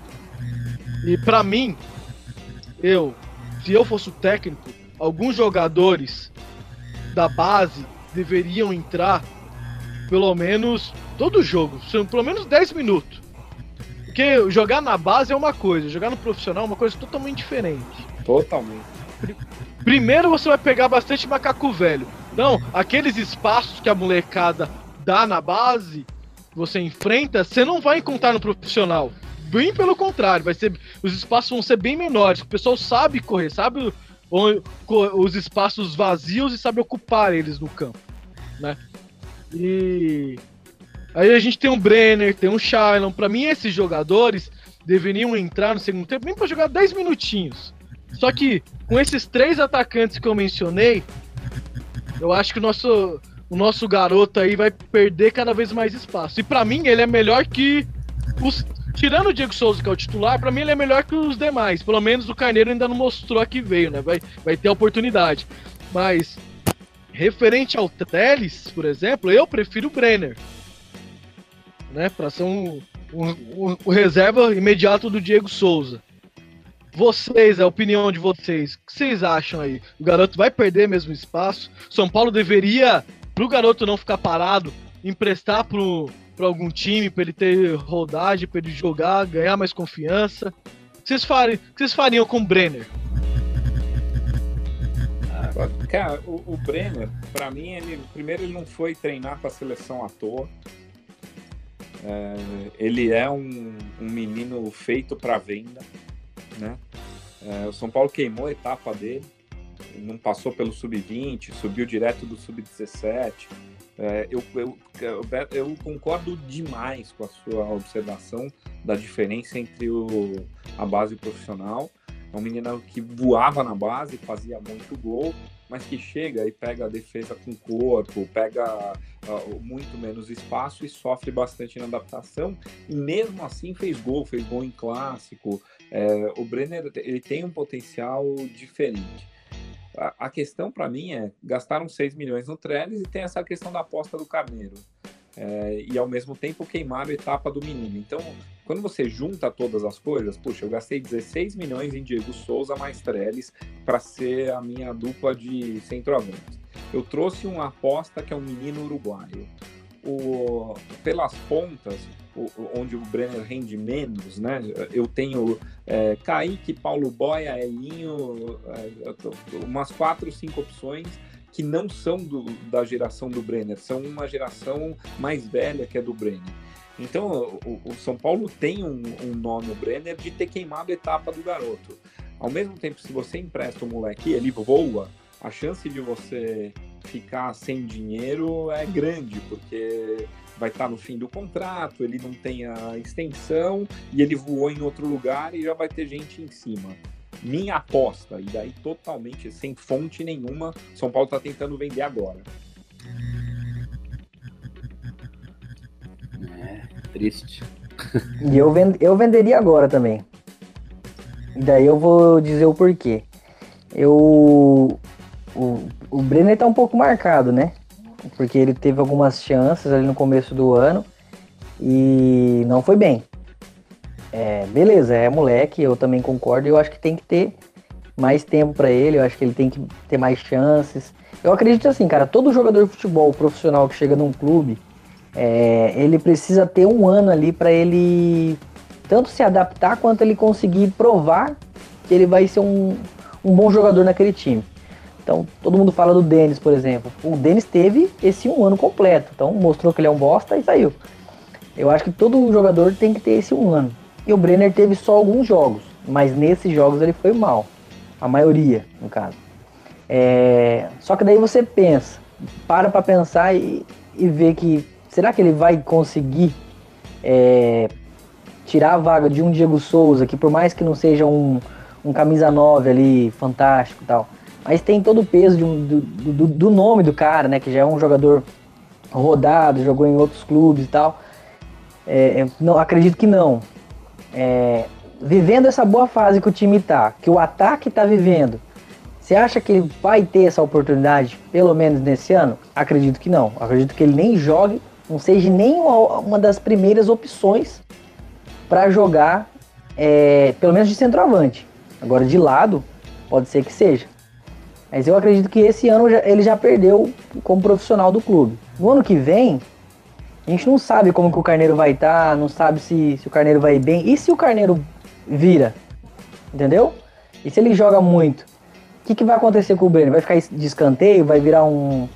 E pra mim, eu, se eu fosse o técnico, alguns jogadores da base deveriam entrar pelo menos todo jogo, são pelo menos 10 minutos. Porque jogar na base é uma coisa, jogar no profissional é uma coisa totalmente diferente. Totalmente. Primeiro você vai pegar bastante macaco velho. Não, aqueles espaços que a molecada dá na base, você enfrenta, você não vai encontrar no profissional. Bem pelo contrário, vai ser, os espaços vão ser bem menores. O pessoal sabe correr, sabe os espaços vazios e sabe ocupar eles no campo, né? E aí a gente tem um Brenner, tem um Shailon. Pra mim esses jogadores deveriam entrar no segundo tempo nem pra jogar 10 minutinhos. Só que com esses três atacantes que eu mencionei, eu acho que o nosso, o nosso garoto aí vai perder cada vez mais espaço. E pra mim ele é melhor que os. Tirando o Diego Souza, que é o titular, pra mim ele é melhor que os demais. Pelo menos o Carneiro ainda não mostrou a que veio, né? Vai, vai ter a oportunidade. Mas, referente ao Teles, por exemplo, eu prefiro o Brenner. Né? Pra ser um, um, um- o reserva imediato do Diego Souza. vocês, a opinião de vocês, o que vocês acham aí? O garoto vai perder mesmo espaço? São Paulo deveria, pro garoto não ficar parado, emprestar pro, pro algum time, pra ele ter rodagem, pra ele jogar, ganhar mais confiança? O que vocês fariam, vocês fariam com o Brenner? Cara, o, o Brenner, pra mim, ele primeiro ele não foi treinar com a seleção à toa. É, ele é um, um menino feito para venda, né? É, o São Paulo queimou a etapa dele, não passou pelo sub-20, subiu direto do sub-17. É, eu, eu, eu, concordo demais com a sua observação da diferença entre o, a base o profissional. É um menino que voava na base, fazia muito gol, mas que chega e pega a defesa com corpo, pega uh, muito menos espaço e sofre bastante na adaptação. E mesmo assim fez gol, fez gol em clássico. É, o Brenner ele tem um potencial diferente. A, questão para mim é gastaram 6 milhões no Trellis e tem essa questão da aposta do Carneiro. É, e ao mesmo tempo queimaram a etapa do menino. Então, quando você junta todas as coisas, puxa, eu gastei 16 milhões em Diego Souza mais Trellis para ser a minha dupla de centroavante. Eu trouxe uma aposta que é um menino uruguaio. O, pelas pontas, onde o Brenner rende menos, né? Eu tenho é, Kaique, Paulo Boia, Elinho, é, umas quatro, cinco opções que não são do, da geração do Brenner, são uma geração mais velha que é do Brenner. Então, o, o São Paulo tem um, um nó no Brenner de ter queimado a etapa do garoto. Ao mesmo tempo, se você empresta o moleque ele voa, a chance de você ficar sem dinheiro é grande, porque vai estar no fim do contrato, ele não tem a extensão e ele voou em outro lugar e já vai ter gente em cima. Minha aposta, e daí totalmente sem fonte nenhuma, São Paulo está tentando vender agora. Triste. E eu, vend, eu venderia agora também. E daí eu vou dizer o porquê. Eu. O, o Brenner tá um pouco marcado, né? Porque ele teve algumas chances ali no começo do ano e não foi bem. É, beleza, é moleque, eu também concordo. Eu acho que tem que ter mais tempo para ele, eu acho que ele tem que ter mais chances. Eu acredito assim, cara, todo jogador de futebol profissional que chega num clube, é, ele precisa ter um ano ali para ele tanto se adaptar quanto ele conseguir provar que ele vai ser um, um bom jogador naquele time. Então, todo mundo fala do Denis, por exemplo. O Denis teve esse um ano completo, então mostrou que ele é um bosta e saiu. Eu acho que todo jogador tem que ter esse um ano. E o Brenner teve só alguns jogos, mas nesses jogos ele foi mal. A maioria, no caso. É... Só que daí você pensa, para pra pensar e, e ver que será que ele vai conseguir é, tirar a vaga de um Diego Souza, que por mais que não seja um, um camisa 9 ali, fantástico e tal, mas tem todo o peso um, do, do, do, nome do cara, né, que já é um jogador rodado, jogou em outros clubes e tal. É, não acredito que não. É, vivendo essa boa fase que o time tá, que o ataque tá vivendo, você acha que ele vai ter essa oportunidade, pelo menos nesse ano? Acredito que não. Acredito que ele nem jogue não seja nem uma, uma das primeiras opções para jogar, é, pelo menos de centroavante. Agora de lado, pode ser que seja. Mas eu acredito que esse ano ele já perdeu como profissional do clube. No ano que vem, a gente não sabe como que o Carneiro vai estar, tá, não sabe se, se o Carneiro vai bem. E se o Carneiro vira? Entendeu? E se ele joga muito? O que, que vai acontecer com o Breno? Vai ficar de escanteio? Vai virar um,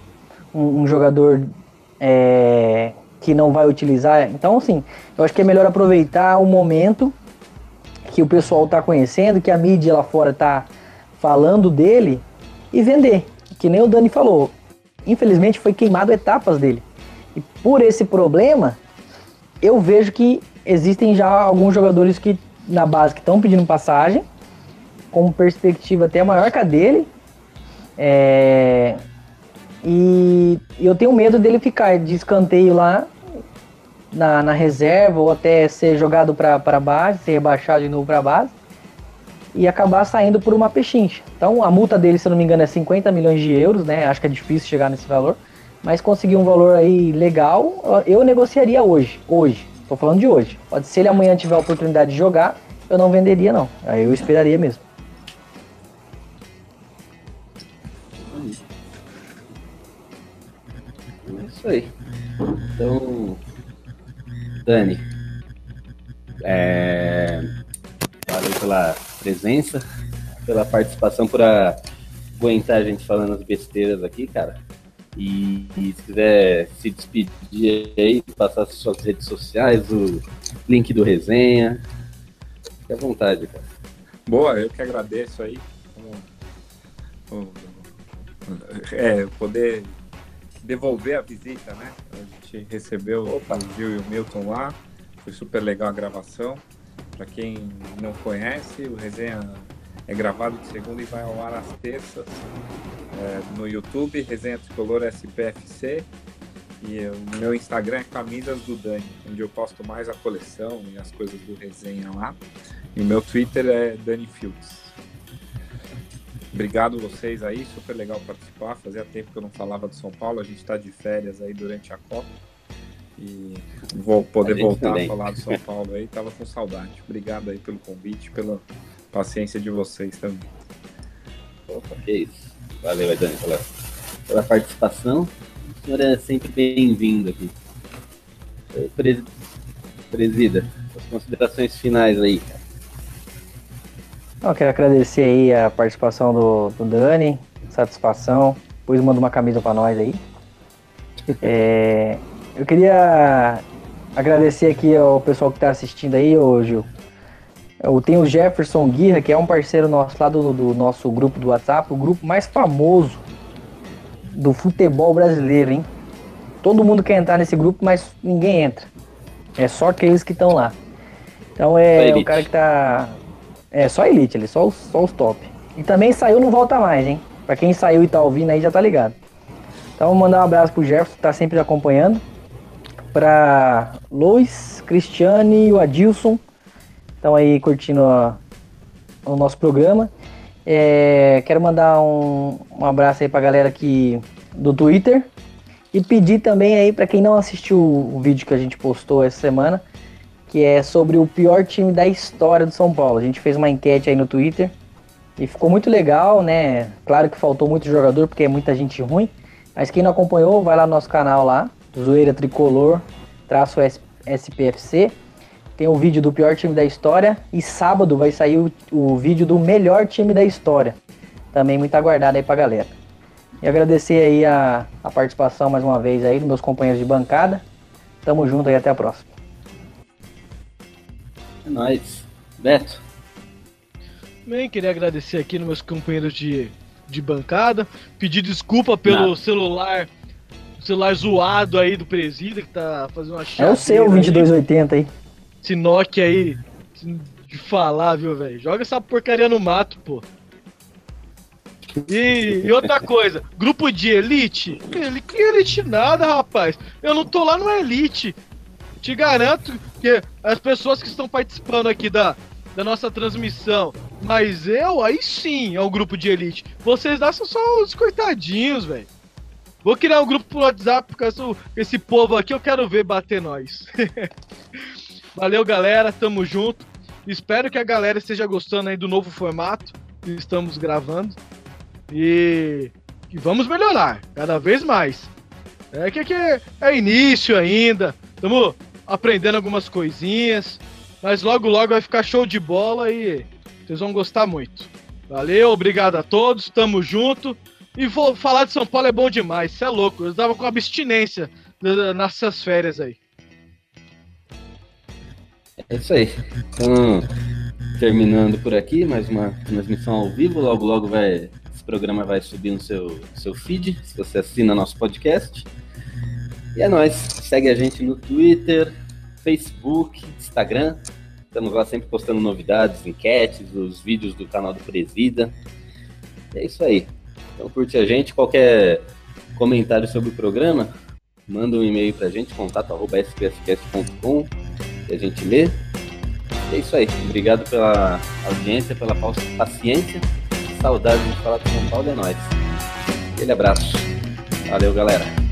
um, um jogador é, que não vai utilizar. Então, assim, eu acho que é melhor aproveitar o momento que o pessoal está conhecendo, que a mídia lá fora está falando dele e vender. Que nem o Dani falou. Infelizmente foi queimado etapas dele. E por esse problema, eu vejo que existem já alguns jogadores que na base que estão pedindo passagem, com perspectiva até maior que a dele. É, e eu tenho medo dele ficar de escanteio lá na, na reserva ou até ser jogado para base, ser rebaixado de novo para base e acabar saindo por uma pechincha. Então a multa dele, se eu não me engano, é 50 milhões de euros, né? Acho que é difícil chegar nesse valor, mas conseguir um valor aí legal, eu negociaria hoje. Hoje, estou falando de hoje. Pode ser ele amanhã tiver a oportunidade de jogar, eu não venderia não. Aí eu esperaria mesmo. É isso aí. Então, Dani, é, valeu pela presença, pela participação, por aguentar a gente falando as besteiras aqui, cara. E, e, se quiser se despedir aí, passar suas redes sociais, o link do resenha, fique à vontade, cara. Boa, eu que agradeço aí. É, poder devolver a visita, né? A gente recebeu Opa. o Gil e o Milton lá, foi super legal a gravação. Para quem não conhece, o resenha é gravado de segunda e vai ao ar às terças é, no YouTube, Resenha Tricolor SPFC. E o meu Instagram é Camisas do Dani, onde eu posto mais a coleção e as coisas do resenha lá. E o meu Twitter é Dani Fields. Obrigado vocês aí, super legal participar. Fazia tempo que eu não falava de São Paulo, a gente está de férias aí durante a Copa. E vou poder a voltar também. a falar do São Paulo aí, tava com saudade. Obrigado aí pelo convite, pela paciência de vocês também. Opa, que isso. Valeu, Dani, pela, pela participação. O senhor é sempre bem-vindo aqui. Presida, as considerações finais aí, cara. Eu quero agradecer aí a participação do, do Dani, satisfação. Depois manda uma camisa para nós aí. É, eu queria agradecer aqui ao pessoal que está assistindo aí, ô Gil. Eu tenho o Jefferson Guirra, que é um parceiro nosso lá do, do, nosso grupo do WhatsApp, o grupo mais famoso do futebol brasileiro, hein? Todo mundo quer entrar nesse grupo, mas ninguém entra. É só aqueles que estão lá. Então é o cara que tá. É só elite ali, só os, só os top. E também saiu, não volta mais, hein? Pra quem saiu e tá ouvindo aí já tá ligado. Então vou mandar um abraço pro Jefferson, que tá sempre acompanhando. Pra Luiz, Cristiane e o Adilson estão aí curtindo a, o nosso programa. É, quero mandar um, um abraço aí pra galera aqui do Twitter e pedir também aí para quem não assistiu o vídeo que a gente postou essa semana, que é sobre o pior time da história do São Paulo. A gente fez uma enquete aí no Twitter e ficou muito legal, né? Claro que faltou muito jogador porque é muita gente ruim, mas quem não acompanhou, vai lá no nosso canal lá, Zoeira Tricolor, traço SPFC tem o vídeo do pior time da história e sábado vai sair o, o vídeo do melhor time da história. Também muito aguardado aí pra galera. E agradecer aí a, a participação mais uma vez aí dos meus companheiros de bancada. Tamo junto aí, até a próxima. É nóis. Beto. Bem, queria agradecer aqui nos meus companheiros de, de bancada. Pedir desculpa pelo Nada. celular celular zoado aí do presídio que tá fazendo uma É o seu 2280 aí. Esse Nokia aí, de falar, viu, velho? Joga essa porcaria no mato, pô. E, e, outra coisa, grupo de elite? Ele que elite nada, rapaz. Eu não tô lá no elite. Te garanto que as pessoas que estão participando aqui da, da nossa transmissão, mas eu, aí sim, é um grupo de elite. Vocês lá são só os coitadinhos, velho. Vou criar um grupo pro WhatsApp com esse povo aqui, eu quero ver bater nós. Valeu, galera. Tamo junto. Espero que a galera esteja gostando aí do novo formato que estamos gravando. E, e vamos melhorar cada vez mais. É que aqui é, é início ainda. Estamos aprendendo algumas coisinhas. Mas logo, logo vai ficar show de bola e vocês vão gostar muito. Valeu, obrigado a todos. Tamo junto. E vou falar de São Paulo é bom demais. Você é louco. Eu tava com abstinência nessas férias aí. É isso aí. Então, terminando por aqui, mais uma transmissão ao vivo. Logo, logo vai. Esse programa vai subir no seu, seu feed, se você assina nosso podcast. E é nóis. Segue a gente no Twitter, Facebook, Instagram. Estamos lá sempre postando novidades, enquetes, os vídeos do canal do Presida. É isso aí. Então curte a gente. Qualquer comentário sobre o programa, manda um e-mail pra gente, contato.spscast.com que a gente lê. É isso aí. Obrigado pela audiência, pela paciência. Saudades de falar com São Paulo é nóis. Aquele abraço. Valeu, galera.